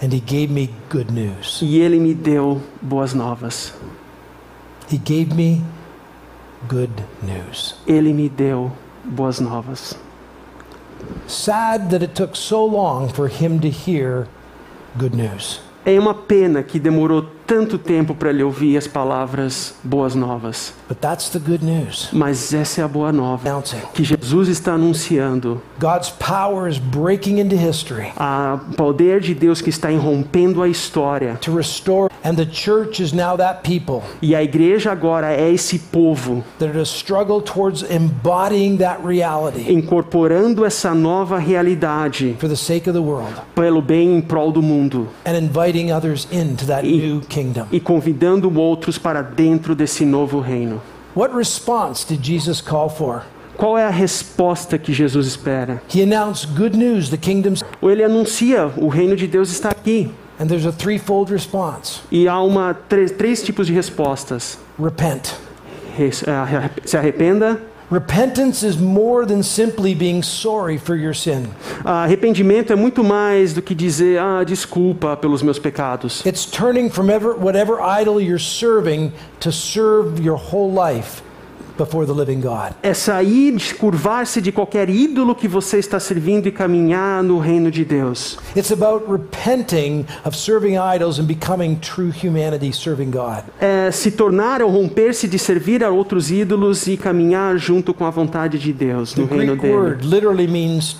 Speaker 2: and he gave me good news.
Speaker 1: e ele me deu boas novas.
Speaker 2: He gave me good news.
Speaker 1: Ele me deu boas novas.
Speaker 2: Sad that it took so long for him to hear good news.
Speaker 1: É uma pena que demorou tanto tempo para ele ouvir as palavras boas novas.
Speaker 2: But that's the good news.
Speaker 1: Mas essa é a boa nova que Jesus está anunciando.
Speaker 2: God's power is breaking into history
Speaker 1: O poder de Deus que está irrompendo a história.
Speaker 2: to restore, and the church is now that people
Speaker 1: E a igreja agora é esse povo
Speaker 2: that are to struggle towards embodying that reality
Speaker 1: incorporando essa nova realidade
Speaker 2: for the sake of the world
Speaker 1: pelo bem em prol do mundo E-
Speaker 2: kingdom.
Speaker 1: e convidando outros para dentro desse novo reino.
Speaker 2: What response did Jesus call for?
Speaker 1: Qual é a resposta que Jesus espera?
Speaker 2: He announced good news, the kingdom's,
Speaker 1: Ou ele anuncia o reino de Deus está aqui
Speaker 2: and there's a threefold response
Speaker 1: e há uma três, três tipos de respostas.
Speaker 2: repent.
Speaker 1: Arre- Se arrependa.
Speaker 2: Repentance is more than simply being sorry for your sin.
Speaker 1: Arrependimento é muito mais do que dizer ah desculpa pelos meus pecados.
Speaker 2: It's turning from ever, whatever idol you're serving to serve your whole life before the living God.
Speaker 1: É sair, curvar-se de qualquer ídolo que você está servindo e caminhar no reino de Deus.
Speaker 2: It's about repenting of serving idols and becoming true humanity serving God.
Speaker 1: É se tornar ou romper-se de servir a outros ídolos e caminhar junto com a vontade de Deus
Speaker 2: The
Speaker 1: no reino
Speaker 2: Greek
Speaker 1: dele.
Speaker 2: word literally means.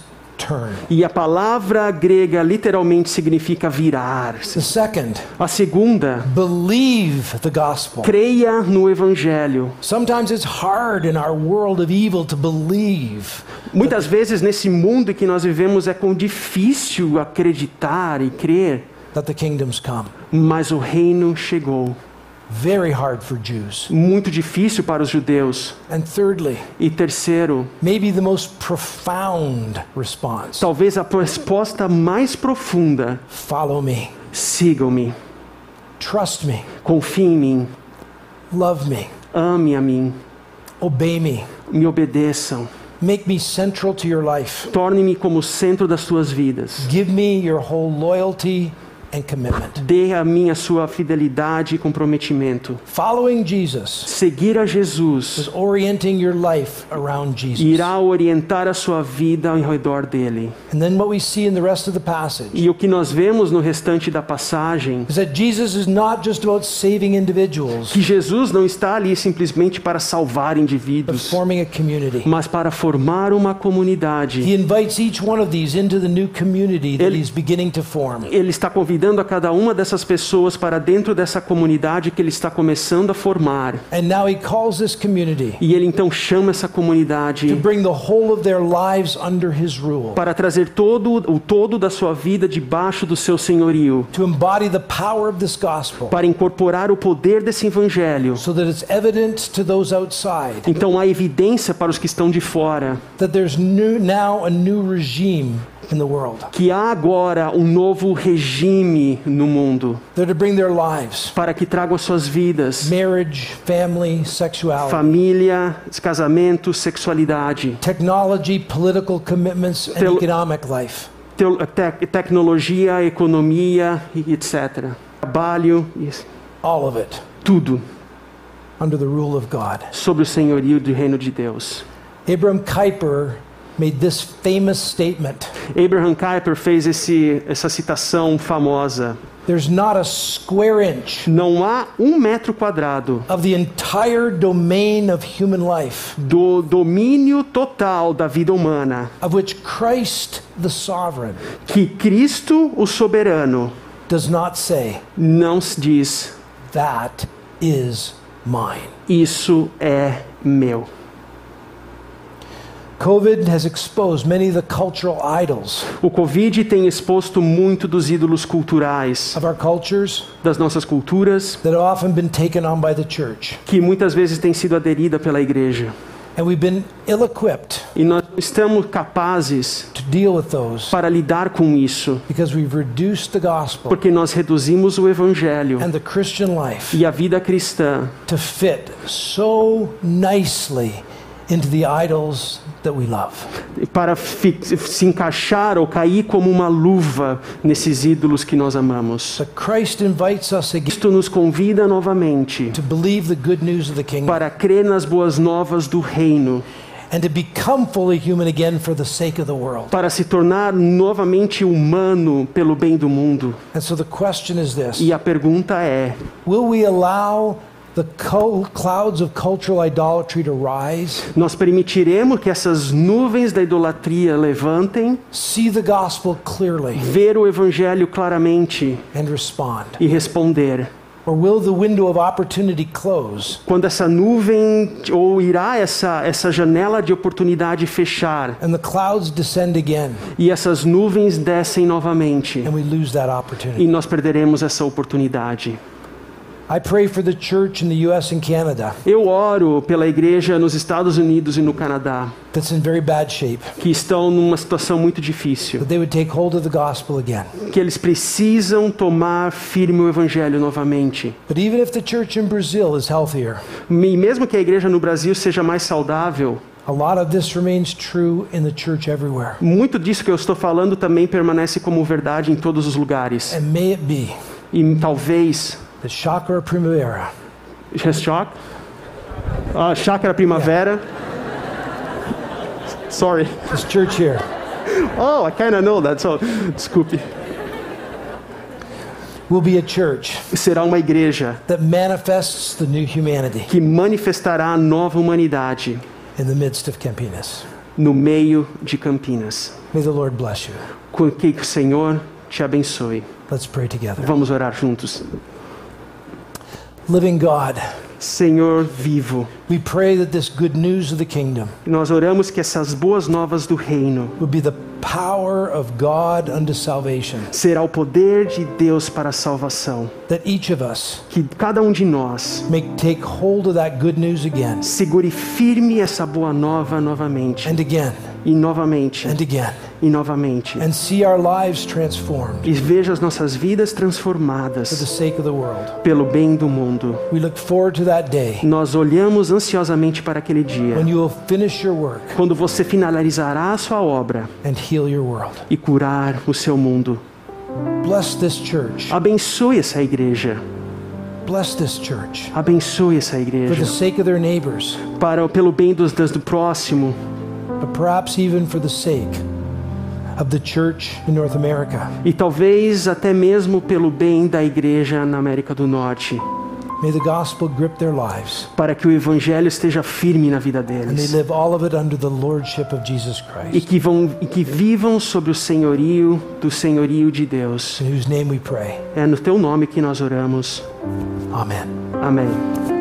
Speaker 1: E a palavra grega literalmente significa virar.
Speaker 2: The second,
Speaker 1: A segunda,
Speaker 2: believe the gospel.
Speaker 1: creia no evangelho.
Speaker 2: Sometimes it's hard in our world of evil to believe
Speaker 1: Muitas vezes nesse mundo que nós vivemos é com difícil acreditar e crer,
Speaker 2: that the kingdom's come.
Speaker 1: mas o reino chegou.
Speaker 2: Very hard for Jews.
Speaker 1: Muito difícil para os judeus.
Speaker 2: And thirdly,
Speaker 1: E terceiro,
Speaker 2: maybe the most profound response.
Speaker 1: talvez a resposta mais profunda:
Speaker 2: follow me,
Speaker 1: sigam-me,
Speaker 2: trust me,
Speaker 1: confiem em mim,
Speaker 2: love me,
Speaker 1: ame a mim,
Speaker 2: obey me,
Speaker 1: me obedeçam,
Speaker 2: make me central to your life,
Speaker 1: torne-me como centro das suas vidas.
Speaker 2: give me your whole loyalty.
Speaker 1: Dê a mim a sua fidelidade e comprometimento.
Speaker 2: Following Jesus
Speaker 1: Seguir a Jesus
Speaker 2: orienting your life around Jesus.
Speaker 1: irá orientar a sua vida ao redor dele.
Speaker 2: And then what we see in the rest of the passage
Speaker 1: E o que nós vemos no restante da passagem,
Speaker 2: is that Jesus is not just about saving individuals,
Speaker 1: que Jesus não está ali simplesmente para salvar
Speaker 2: but
Speaker 1: indivíduos,
Speaker 2: forming a community.
Speaker 1: mas para formar uma comunidade.
Speaker 2: He invites each one of these into the new community that
Speaker 1: Ele-
Speaker 2: he's beginning to form.
Speaker 1: Ele está convidando a cada uma dessas pessoas para dentro dessa comunidade que ele está começando a formar.
Speaker 2: And now he calls this community
Speaker 1: E ele então chama essa
Speaker 2: to
Speaker 1: comunidade
Speaker 2: bring the whole of their lives under his rule,
Speaker 1: para trazer todo o todo da sua vida debaixo do seu senhorio,
Speaker 2: to embody the power of this gospel
Speaker 1: para incorporar o poder desse evangelho.
Speaker 2: so that it's evident to those outside
Speaker 1: Então há evidência para os que estão de fora
Speaker 2: that there's new, now a new regime.
Speaker 1: Que há agora um novo regime no mundo.
Speaker 2: They're to bring their lives,
Speaker 1: para que tragam as suas vidas,
Speaker 2: marriage, family, sexuality,
Speaker 1: família, casamento, sexualidade,
Speaker 2: technology, political commitments, and economic life.
Speaker 1: tec- tecnologia, economia etc. Trabalho, e
Speaker 2: All of it.
Speaker 1: Tudo.
Speaker 2: Under the rule of God.
Speaker 1: sobre o senhorio do reino de Deus.
Speaker 2: Abram Kuyper made this famous statement
Speaker 1: Abraham Kuyper fez esse, essa citação famosa:
Speaker 2: There's not a square inch
Speaker 1: não há um metro quadrado
Speaker 2: of the entire domain of human life
Speaker 1: do domínio total da vida humana
Speaker 2: of which Christ, the sovereign,
Speaker 1: que Cristo, o soberano,
Speaker 2: does not say,
Speaker 1: não se diz
Speaker 2: That is mine.
Speaker 1: isso é meu.
Speaker 2: COVID has exposed many of the cultural idols
Speaker 1: O Covid tem exposto muito dos ídolos culturais
Speaker 2: of our cultures
Speaker 1: das nossas culturas
Speaker 2: that have often been taken on by the church.
Speaker 1: que muitas vezes tem sido aderida pela igreja.
Speaker 2: And we've been ill equipped
Speaker 1: E nós não estamos capazes
Speaker 2: to deal with those
Speaker 1: para lidar com isso,
Speaker 2: because we've reduced the gospel
Speaker 1: porque nós reduzimos o evangelho
Speaker 2: and the Christian life
Speaker 1: e a vida cristã
Speaker 2: to fit so nicely into the idols.
Speaker 1: Para se encaixar ou cair como uma luva nesses ídolos que nós amamos. Cristo nos convida novamente
Speaker 2: to believe the good news of the kingdom
Speaker 1: para crer nas boas novas do reino,
Speaker 2: and to become fully human again for the sake of the world.
Speaker 1: para se tornar novamente humano pelo bem do mundo.
Speaker 2: And so the question is this
Speaker 1: E a pergunta é:
Speaker 2: Will we allow the co- clouds of cultural idolatry to rise,
Speaker 1: nós permitiremos que essas nuvens da idolatria levantem,
Speaker 2: see the gospel clearly,
Speaker 1: ver o evangelho claramente
Speaker 2: and respond?
Speaker 1: e responder?
Speaker 2: Or will the window of opportunity close
Speaker 1: Quando essa nuvem ou irá essa essa janela de oportunidade fechar
Speaker 2: and the clouds descend again
Speaker 1: e essas nuvens descem novamente
Speaker 2: and we lose that
Speaker 1: e
Speaker 2: opportunity?
Speaker 1: nós perderemos essa oportunidade. Eu oro pela igreja nos Estados Unidos e no Canadá,
Speaker 2: that's in very bad shape,
Speaker 1: que estão numa situação muito difícil,
Speaker 2: that they would take hold of the gospel again.
Speaker 1: que eles precisam tomar firme o evangelho novamente.
Speaker 2: But even if the church in Brazil is healthier,
Speaker 1: E mesmo que a igreja no Brasil seja mais saudável,
Speaker 2: a lot of this remains true in the church everywhere.
Speaker 1: muito disso que eu estou falando também permanece como verdade em todos os lugares. E talvez
Speaker 2: that Chakra Primavera
Speaker 1: Shock? Ah, Chácara Primavera. Sorry.
Speaker 2: This church here
Speaker 1: Oh, I kind of know that, so desculpe.
Speaker 2: will be a church
Speaker 1: Será uma igreja
Speaker 2: that manifests the new humanity
Speaker 1: que manifestará a nova humanidade
Speaker 2: in the midst of Campinas.
Speaker 1: no meio de Campinas.
Speaker 2: May the Lord bless you.
Speaker 1: Que o Senhor te abençoe.
Speaker 2: Let's pray together.
Speaker 1: Vamos orar juntos.
Speaker 2: Living God,
Speaker 1: Senhor vivo,
Speaker 2: we pray that this good news of the kingdom
Speaker 1: nós oramos que essas boas novas do reino
Speaker 2: would be the power of God unto salvation,
Speaker 1: será o poder de Deus para a salvação.
Speaker 2: that each of us
Speaker 1: Que cada um de nós
Speaker 2: may take hold of that good news again
Speaker 1: segure firme essa boa nova novamente.
Speaker 2: and again
Speaker 1: E novamente.
Speaker 2: and again
Speaker 1: E novamente.
Speaker 2: and see our lives transformed
Speaker 1: E veja as nossas vidas
Speaker 2: for the
Speaker 1: transformadas
Speaker 2: sake of the world.
Speaker 1: pelo bem do mundo.
Speaker 2: We look forward to that day
Speaker 1: Nós olhamos ansiosamente para aquele dia, quando você finalizará a sua obra
Speaker 2: and heal your world.
Speaker 1: e curar o seu mundo. Abençoe essa igreja.
Speaker 2: Bless this church
Speaker 1: Abençoe essa
Speaker 2: for the
Speaker 1: igreja
Speaker 2: sake of their neighbors,
Speaker 1: para pelo bem dos, das do próximo
Speaker 2: but perhaps even for the sake of the church in North America.
Speaker 1: e talvez até mesmo pelo bem da igreja na América do Norte,
Speaker 2: May the gospel grip their lives
Speaker 1: para que o evangelho esteja firme na vida
Speaker 2: and they
Speaker 1: deles
Speaker 2: live all of it under the lordship of Jesus
Speaker 1: e
Speaker 2: Christ,
Speaker 1: que vão e que vivam sob o senhorio do senhorio de Deus.
Speaker 2: in whose name we pray.
Speaker 1: É no teu nome que nós oramos.
Speaker 2: Amen.
Speaker 1: Amém.